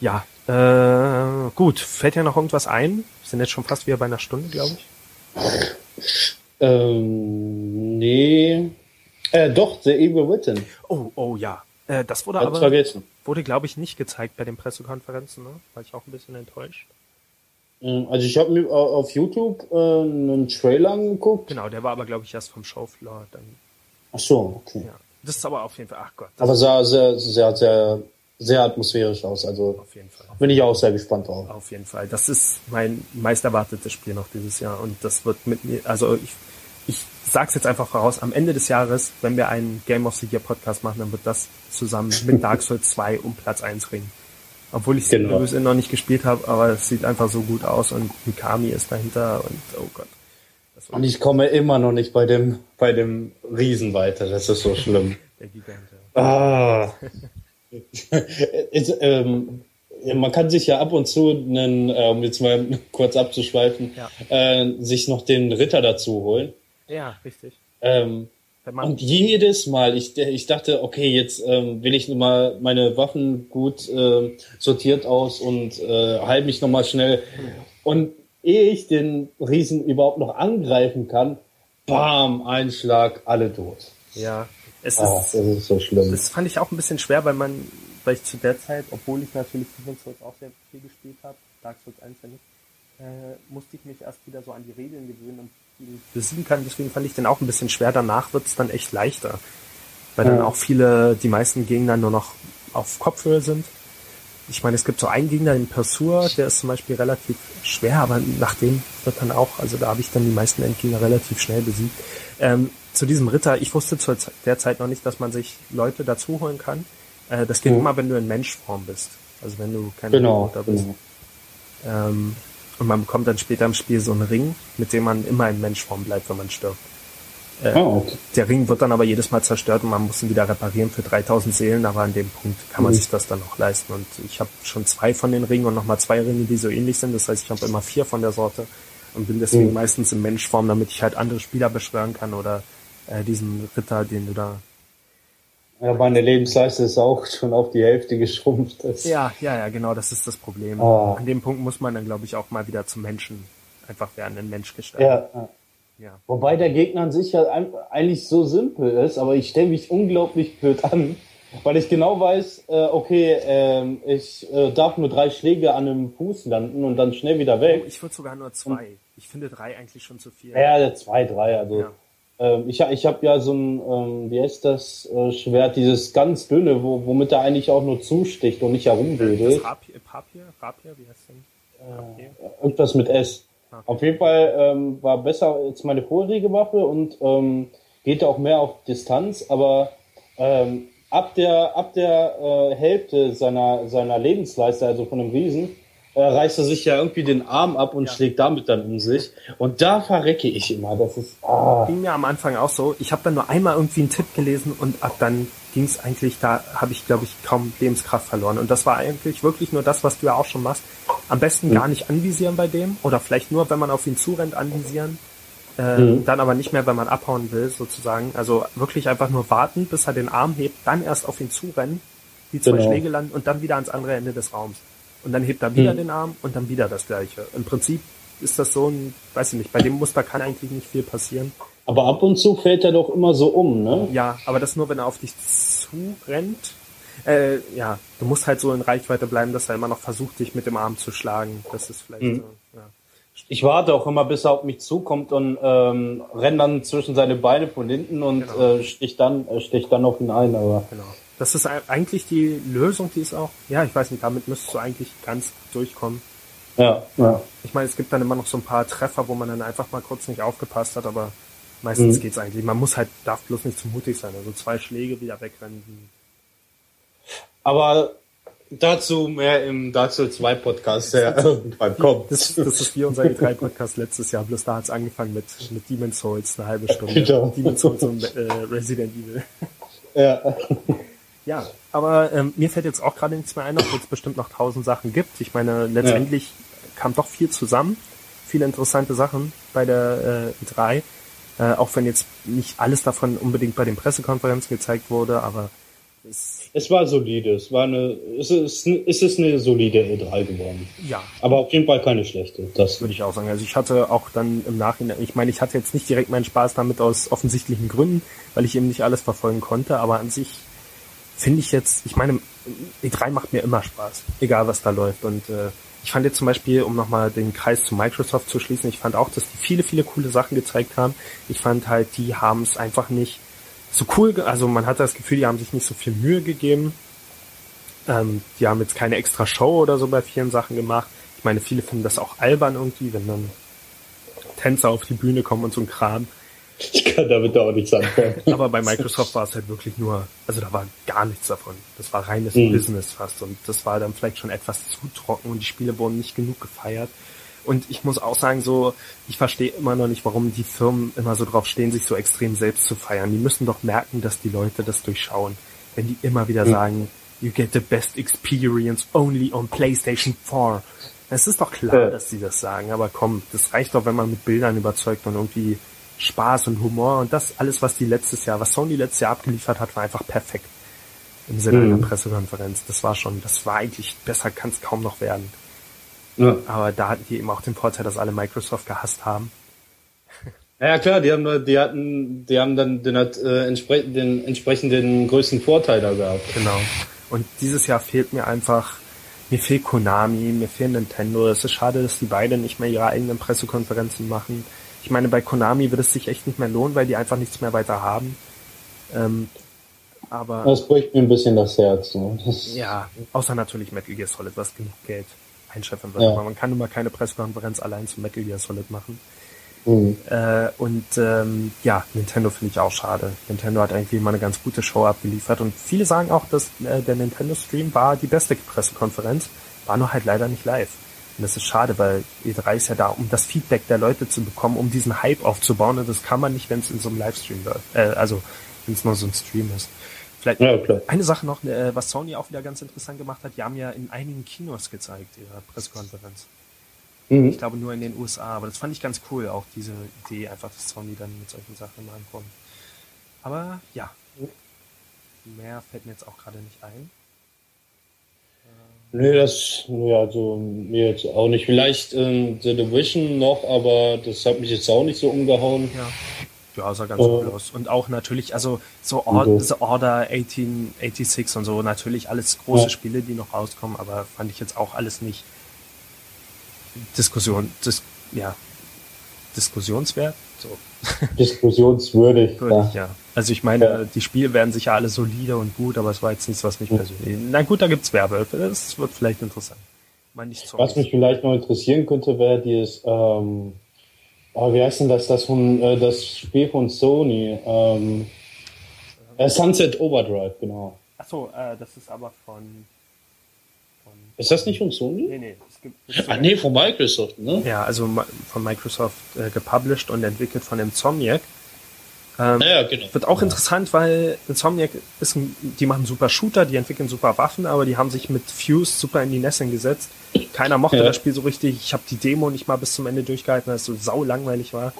Ja, äh, gut. Fällt ja noch irgendwas ein? Wir sind jetzt schon fast wieder bei einer Stunde, glaube ich. Ähm, nee. Äh, doch, The Evil Written. Oh, oh ja. Äh, das wurde Hat's aber, vergessen. wurde glaube ich nicht gezeigt bei den Pressekonferenzen, ne? War ich auch ein bisschen enttäuscht. Ähm, also ich habe mir auf YouTube äh, einen Trailer angeguckt. Genau, der war aber glaube ich erst vom Showfloor dann. Ach so, okay. Ja. Das ist aber auf jeden Fall, ach Gott. Aber sah sehr, sehr, sehr, sehr atmosphärisch aus. Also auf jeden Fall. Bin ich auch sehr gespannt drauf. Auf jeden Fall. Das ist mein meist erwartetes Spiel noch dieses Jahr und das wird mit mir, also ich, ich sag's jetzt einfach voraus, am Ende des Jahres, wenn wir einen Game of the Year Podcast machen, dann wird das zusammen mit Dark Souls 2 um Platz 1 ringen. Obwohl ich genau. es noch nicht gespielt habe, aber es sieht einfach so gut aus und Mikami ist dahinter und oh Gott. Und ich komme immer noch nicht bei dem, bei dem Riesen weiter. Das ist so schlimm. Der Gigant. Ja. Ah. ähm, man kann sich ja ab und zu, einen, äh, um jetzt mal kurz abzuschweifen, ja. äh, sich noch den Ritter dazu holen. Ja, richtig. Ähm, und jedes Mal, ich, ich dachte, okay, jetzt ähm, will ich mal meine Waffen gut äh, sortiert aus und äh, halte mich nochmal schnell. Mhm. Und ehe ich den Riesen überhaupt noch angreifen kann, bam, Einschlag, alle tot. Ja, es oh, ist, das ist so schlimm. Das fand ich auch ein bisschen schwer, weil man weil ich zu der Zeit, obwohl ich natürlich Demon's Souls auch sehr viel gespielt habe, Dark Souls 1 ja nicht, äh, musste ich mich erst wieder so an die Regeln gewöhnen und die besiegen kann. Deswegen fand ich den auch ein bisschen schwer. Danach wird's dann echt leichter. Weil ja. dann auch viele, die meisten Gegner nur noch auf Kopfhöhe sind. Ich meine, es gibt so einen Gegner, den Pursuer, der ist zum Beispiel relativ schwer, aber nachdem wird dann auch, also da habe ich dann die meisten Endgegner relativ schnell besiegt. Ähm, zu diesem Ritter, ich wusste zu der Zeit noch nicht, dass man sich Leute dazu holen kann. Äh, das geht mhm. immer, wenn du in Menschform bist. Also wenn du kein genau, Roboter bist. Genau. Ähm, und man bekommt dann später im Spiel so einen Ring, mit dem man immer in Menschform bleibt, wenn man stirbt. Äh, oh, okay. Der Ring wird dann aber jedes Mal zerstört und man muss ihn wieder reparieren für 3000 Seelen, aber an dem Punkt kann man mhm. sich das dann auch leisten. Und ich habe schon zwei von den Ringen und nochmal zwei Ringe, die so ähnlich sind. Das heißt, ich habe immer vier von der Sorte und bin deswegen mhm. meistens in Menschform, damit ich halt andere Spieler beschwören kann oder äh, diesen Ritter, den du da ja, meine Lebensleiste ist auch schon auf die Hälfte geschrumpft. Das ja, ja, ja, genau, das ist das Problem. Oh. An dem Punkt muss man dann, glaube ich, auch mal wieder zum Menschen einfach werden, ein Mensch gestalten. Ja, ja. Wobei der Gegner an sich ja eigentlich so simpel ist, aber ich stelle mich unglaublich blöd an, weil ich genau weiß, äh, okay, äh, ich äh, darf nur drei Schläge an einem Fuß landen und dann schnell wieder weg. Oh, ich würde sogar nur zwei. Und, ich finde drei eigentlich schon zu viel. Ja, zwei, drei, also. Ja. Ähm, ich ich habe ja so ein, ähm, wie heißt das äh, Schwert, dieses ganz dünne, wo, womit er eigentlich auch nur zusticht und nicht herumwedelt. Rapier, Papier, Rapier, wie heißt denn? Äh, irgendwas mit S. Okay. Auf jeden Fall ähm, war besser als meine vorherige Waffe und ähm, geht auch mehr auf Distanz, aber ähm, ab der ab der äh, Hälfte seiner seiner Lebensleiste, also von einem Riesen, äh, reißt er sich ja irgendwie den Arm ab und ja. schlägt damit dann um sich. Und da verrecke ich immer. Das ist. Ah. Ging mir am Anfang auch so. Ich habe dann nur einmal irgendwie einen Tipp gelesen und ab dann ging es eigentlich, da habe ich, glaube ich, kaum Lebenskraft verloren. Und das war eigentlich wirklich nur das, was du ja auch schon machst. Am besten mhm. gar nicht anvisieren bei dem. Oder vielleicht nur, wenn man auf ihn zurennt, anvisieren. Äh, mhm. Dann aber nicht mehr, wenn man abhauen will, sozusagen. Also wirklich einfach nur warten, bis er den Arm hebt, dann erst auf ihn zurennen, die zwei genau. Schläge landen und dann wieder ans andere Ende des Raums. Und dann hebt er wieder hm. den Arm und dann wieder das gleiche. Im Prinzip ist das so ein, weiß ich nicht, bei dem Muster kann eigentlich nicht viel passieren. Aber ab und zu fällt er doch immer so um, ne? Ja, aber das nur, wenn er auf dich zurennt. Äh, ja, du musst halt so in Reichweite bleiben, dass er immer noch versucht, dich mit dem Arm zu schlagen. Das ist vielleicht mhm. so, ja. Ich warte auch immer, bis er auf mich zukommt und ähm, renn dann zwischen seine Beine von hinten und genau. äh, stich dann, äh, stich dann auf ihn ein. Aber genau. Das ist eigentlich die Lösung, die ist auch, ja, ich weiß nicht, damit müsstest du eigentlich ganz durchkommen. Ja, ja. Ich meine, es gibt dann immer noch so ein paar Treffer, wo man dann einfach mal kurz nicht aufgepasst hat, aber meistens mhm. geht's eigentlich. Man muss halt, darf bloß nicht zu mutig sein. Also zwei Schläge wieder wegrennen. Aber dazu mehr im Dark Souls 2 Podcast, der irgendwann kommt. Das, das ist wie unser E3 Podcast letztes Jahr, bloß da hat's angefangen mit, mit Demon's Souls, eine halbe Stunde. Genau. Demon's Souls und äh, Resident Evil. Ja. Ja, aber ähm, mir fällt jetzt auch gerade nichts mehr ein, obwohl es bestimmt noch tausend Sachen gibt. Ich meine, letztendlich ja. kam doch viel zusammen, viele interessante Sachen bei der äh, 3 äh, auch wenn jetzt nicht alles davon unbedingt bei den Pressekonferenzen gezeigt wurde, aber es, es war solide. Es war eine, es ist, es ist eine solide E3 geworden. Ja. Aber auf jeden Fall keine schlechte. Das würde ich auch sagen. Also ich hatte auch dann im Nachhinein, ich meine, ich hatte jetzt nicht direkt meinen Spaß damit aus offensichtlichen Gründen, weil ich eben nicht alles verfolgen konnte, aber an sich finde ich jetzt, ich meine, E3 macht mir immer Spaß, egal was da läuft. Und äh, ich fand jetzt zum Beispiel, um nochmal den Kreis zu Microsoft zu schließen, ich fand auch, dass die viele, viele coole Sachen gezeigt haben. Ich fand halt, die haben es einfach nicht so cool, also man hatte das Gefühl, die haben sich nicht so viel Mühe gegeben. Ähm, die haben jetzt keine extra Show oder so bei vielen Sachen gemacht. Ich meine, viele finden das auch albern irgendwie, wenn dann Tänzer auf die Bühne kommen und so ein Kram. Ich kann damit auch nichts anfangen. Aber bei Microsoft war es halt wirklich nur, also da war gar nichts davon. Das war reines mhm. Business fast und das war dann vielleicht schon etwas zu trocken und die Spiele wurden nicht genug gefeiert. Und ich muss auch sagen, so, ich verstehe immer noch nicht, warum die Firmen immer so drauf stehen, sich so extrem selbst zu feiern. Die müssen doch merken, dass die Leute das durchschauen. Wenn die immer wieder mhm. sagen, you get the best experience only on PlayStation 4. Es ist doch klar, ja. dass sie das sagen, aber komm, das reicht doch, wenn man mit Bildern überzeugt und irgendwie Spaß und Humor und das alles, was die letztes Jahr, was Sony letztes Jahr abgeliefert hat, war einfach perfekt. Im Sinne mhm. einer Pressekonferenz. Das war schon, das war eigentlich, besser kann es kaum noch werden. Ja. Aber da hatten die eben auch den Vorteil, dass alle Microsoft gehasst haben. Ja klar, die haben die hatten, die haben dann den, äh, entsprechend, den entsprechenden größten Vorteil da gehabt. Genau. Und dieses Jahr fehlt mir einfach, mir fehlt Konami, mir fehlt Nintendo. Es ist schade, dass die beiden nicht mehr ihre eigenen Pressekonferenzen machen. Ich meine, bei Konami wird es sich echt nicht mehr lohnen, weil die einfach nichts mehr weiter haben. Ähm, aber das bricht mir ein bisschen das Herz. Ne? Das ja, außer natürlich Metal Gear Solid, was genug Geld einschätzen wird. Ja. Aber man kann immer keine Pressekonferenz allein zu Metal Gear Solid machen. Mhm. Äh, und ähm, ja, Nintendo finde ich auch schade. Nintendo hat eigentlich immer eine ganz gute Show abgeliefert und viele sagen auch, dass äh, der Nintendo Stream war die beste Pressekonferenz, war nur halt leider nicht live. Und das ist schade, weil E3 ist ja da, um das Feedback der Leute zu bekommen, um diesen Hype aufzubauen. Und das kann man nicht, wenn es in so einem Livestream läuft. Äh, also wenn es nur so ein Stream ist. Vielleicht ja, eine Sache noch, äh, was Sony auch wieder ganz interessant gemacht hat, die haben ja in einigen Kinos gezeigt, ihre Pressekonferenz. Mhm. Ich glaube nur in den USA, aber das fand ich ganz cool, auch diese Idee, einfach, dass Sony dann mit solchen Sachen mal ankommt. Aber ja, mehr fällt mir jetzt auch gerade nicht ein. Nee, das, ja, also mir jetzt auch nicht. Vielleicht äh, The Division noch, aber das hat mich jetzt auch nicht so umgehauen. Ja. Ja, sah ganz cool aus. Und auch natürlich, also so Or The Order 1886 und so, natürlich alles große ja. Spiele, die noch rauskommen, aber fand ich jetzt auch alles nicht Diskussion, dis, ja, diskussionswert. So. Diskussionswürdig. Würdig, ja. ja. Also ich meine, ja. die Spiele werden sicher alle solide und gut, aber es war jetzt nichts, was mich persönlich. Na gut, da gibt's Werbe. Das wird vielleicht interessant. was mich vielleicht noch interessieren könnte, wäre dieses ähm, Oh, wie heißt denn das? Das, von, äh, das Spiel von Sony. Ähm, äh, Sunset Overdrive, genau. Achso, äh, das ist aber von, von. Ist das nicht von Sony? Nee, nee. Es gibt, es ah, nee, von Microsoft, ne? Ja, also von Microsoft äh, gepublished und entwickelt von Insomniac. Ähm, ja, genau. Wird auch interessant, weil Insomniac ist ein, die machen super Shooter, die entwickeln super Waffen, aber die haben sich mit Fuse super in die Nesseln gesetzt. Keiner mochte ja. das Spiel so richtig. Ich habe die Demo nicht mal bis zum Ende durchgehalten, weil es so sau langweilig war.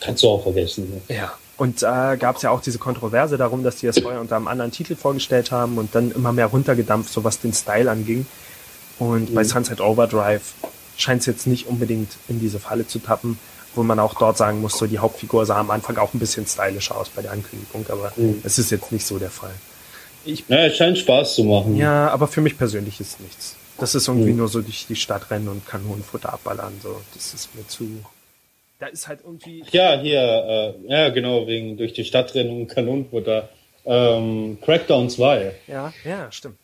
Kannst du auch vergessen. Ne? Ja. Und äh, gab es ja auch diese Kontroverse darum, dass die das vorher unter einem anderen Titel vorgestellt haben und dann immer mehr runtergedampft, so was den Style anging. Und mhm. bei Sunset Overdrive scheint es jetzt nicht unbedingt in diese Falle zu tappen wo man auch dort sagen muss, so die Hauptfigur sah am Anfang auch ein bisschen stylischer aus bei der Ankündigung, aber mhm. es ist jetzt nicht so der Fall. Ich, ja, es scheint Spaß zu machen. Ja, aber für mich persönlich ist nichts. Das ist irgendwie mhm. nur so durch die Stadt rennen und Kanonenfutter abballern, so. Das ist mir zu. Da ist halt irgendwie. Ja, hier, äh, ja, genau, wegen durch die Stadt rennen und Kanonenfutter. Ähm, Crackdown 2. Ja, ja, stimmt.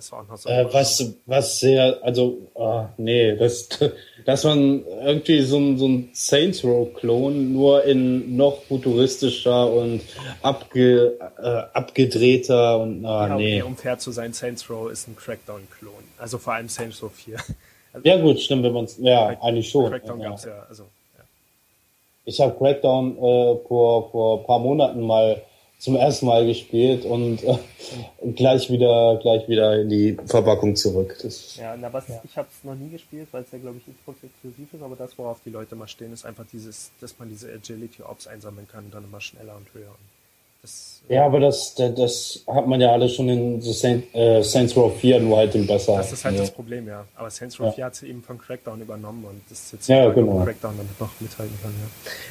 Das war auch noch so. Äh, was, was sehr, also, oh, nee, das, dass man irgendwie so ein, so ein Saints Row-Klon nur in noch futuristischer und abge, äh, abgedrehter und, ah, ja, nee. Um fair zu sein, Saints Row ist ein Crackdown-Klon. Also vor allem Saints Row 4. Also, ja, gut, stimmt, wenn man es, ja, Crack, eigentlich schon. Crackdown ja. gab's ja, also, ja. Ich habe Crackdown äh, vor, vor paar Monaten mal zum ersten Mal gespielt und äh, gleich wieder gleich wieder in die Verpackung zurück. Das, ja, na was, ja. ich habe es noch nie gespielt, weil es ja glaube ich Xbox exklusiv ist, aber das, worauf die Leute mal stehen, ist einfach dieses, dass man diese Agility Ops einsammeln kann und dann immer schneller und höher. Das, ja, aber das, das, das, hat man ja alles schon in The Saint, äh, Saints Row 4, nur halt im besser. Das ist halt ja. das Problem, ja. Aber Saints Row ja. 4 hat sie eben von Crackdown übernommen und das ist jetzt ja, genau. Crackdown damit noch mithalten kann.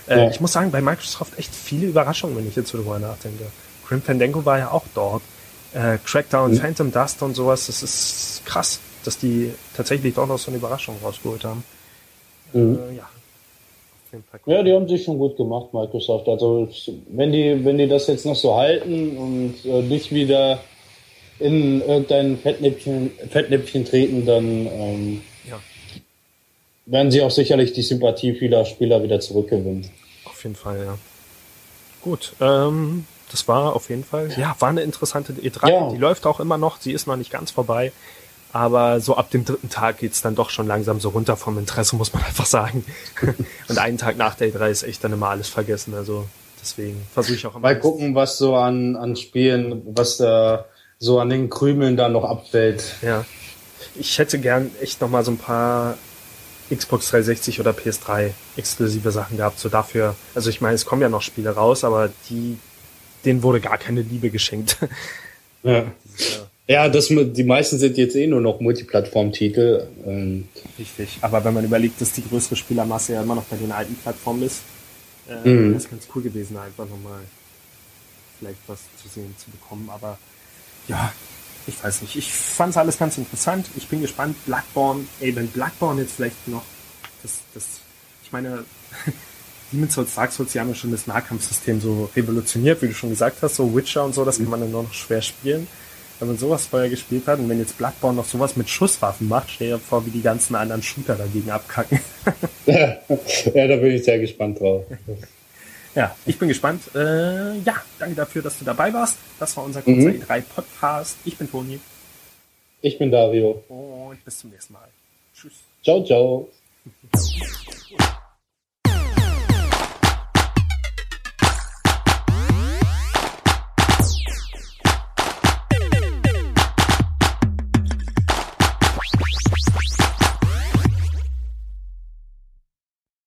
Ja. Äh, ja. Ich muss sagen, bei Microsoft echt viele Überraschungen, wenn ich jetzt darüber nachdenke. Grim Fandango war ja auch dort. Äh, Crackdown, mhm. Phantom Dust und sowas, das ist krass, dass die tatsächlich doch noch so eine Überraschung rausgeholt haben. Mhm. Ja. Ja, die haben sich schon gut gemacht, Microsoft. Also wenn die, wenn die das jetzt noch so halten und äh, nicht wieder in irgendein Fettnäpfchen, Fettnäpfchen treten, dann ähm, ja. werden sie auch sicherlich die Sympathie vieler Spieler wieder zurückgewinnen. Auf jeden Fall, ja. Gut, ähm, das war auf jeden Fall, ja, war eine interessante E3. Ja. Die läuft auch immer noch, sie ist noch nicht ganz vorbei. Aber so ab dem dritten Tag geht's dann doch schon langsam so runter vom Interesse, muss man einfach sagen. Und einen Tag nach der E3 ist echt dann immer alles vergessen. Also deswegen versuche ich auch immer. Mal gucken, was so an, an Spielen, was da so an den Krümeln da noch abfällt. Ja. Ich hätte gern echt noch mal so ein paar Xbox 360 oder PS3 exklusive Sachen gehabt. So dafür, also ich meine, es kommen ja noch Spiele raus, aber die denen wurde gar keine Liebe geschenkt. Ja. Ja, das, die meisten sind jetzt eh nur noch Multiplattform-Titel. Ähm. Richtig, aber wenn man überlegt, dass die größere Spielermasse ja immer noch bei den alten Plattformen ist, äh, mhm. wäre es ganz cool gewesen, einfach nochmal vielleicht was zu sehen zu bekommen. Aber ja, ich weiß nicht, ich fand es alles ganz interessant. Ich bin gespannt. Blackborn, ey, wenn Blackborn jetzt vielleicht noch, das, das, ich meine, Demon's Souls, Dark Souls, die haben ja schon das Nahkampfsystem so revolutioniert, wie du schon gesagt hast, so Witcher und so, das kann man dann nur noch schwer spielen. Wenn man sowas vorher gespielt hat und wenn jetzt Bloodborne noch sowas mit Schusswaffen macht, stell dir vor, wie die ganzen anderen Shooter dagegen abkacken. ja, ja, da bin ich sehr gespannt drauf. Ja, ich bin gespannt. Äh, ja, danke dafür, dass du dabei warst. Das war unser kurzer mhm. E3-Podcast. Ich bin Toni. Ich bin Dario. Und bis zum nächsten Mal. Tschüss. Ciao, ciao.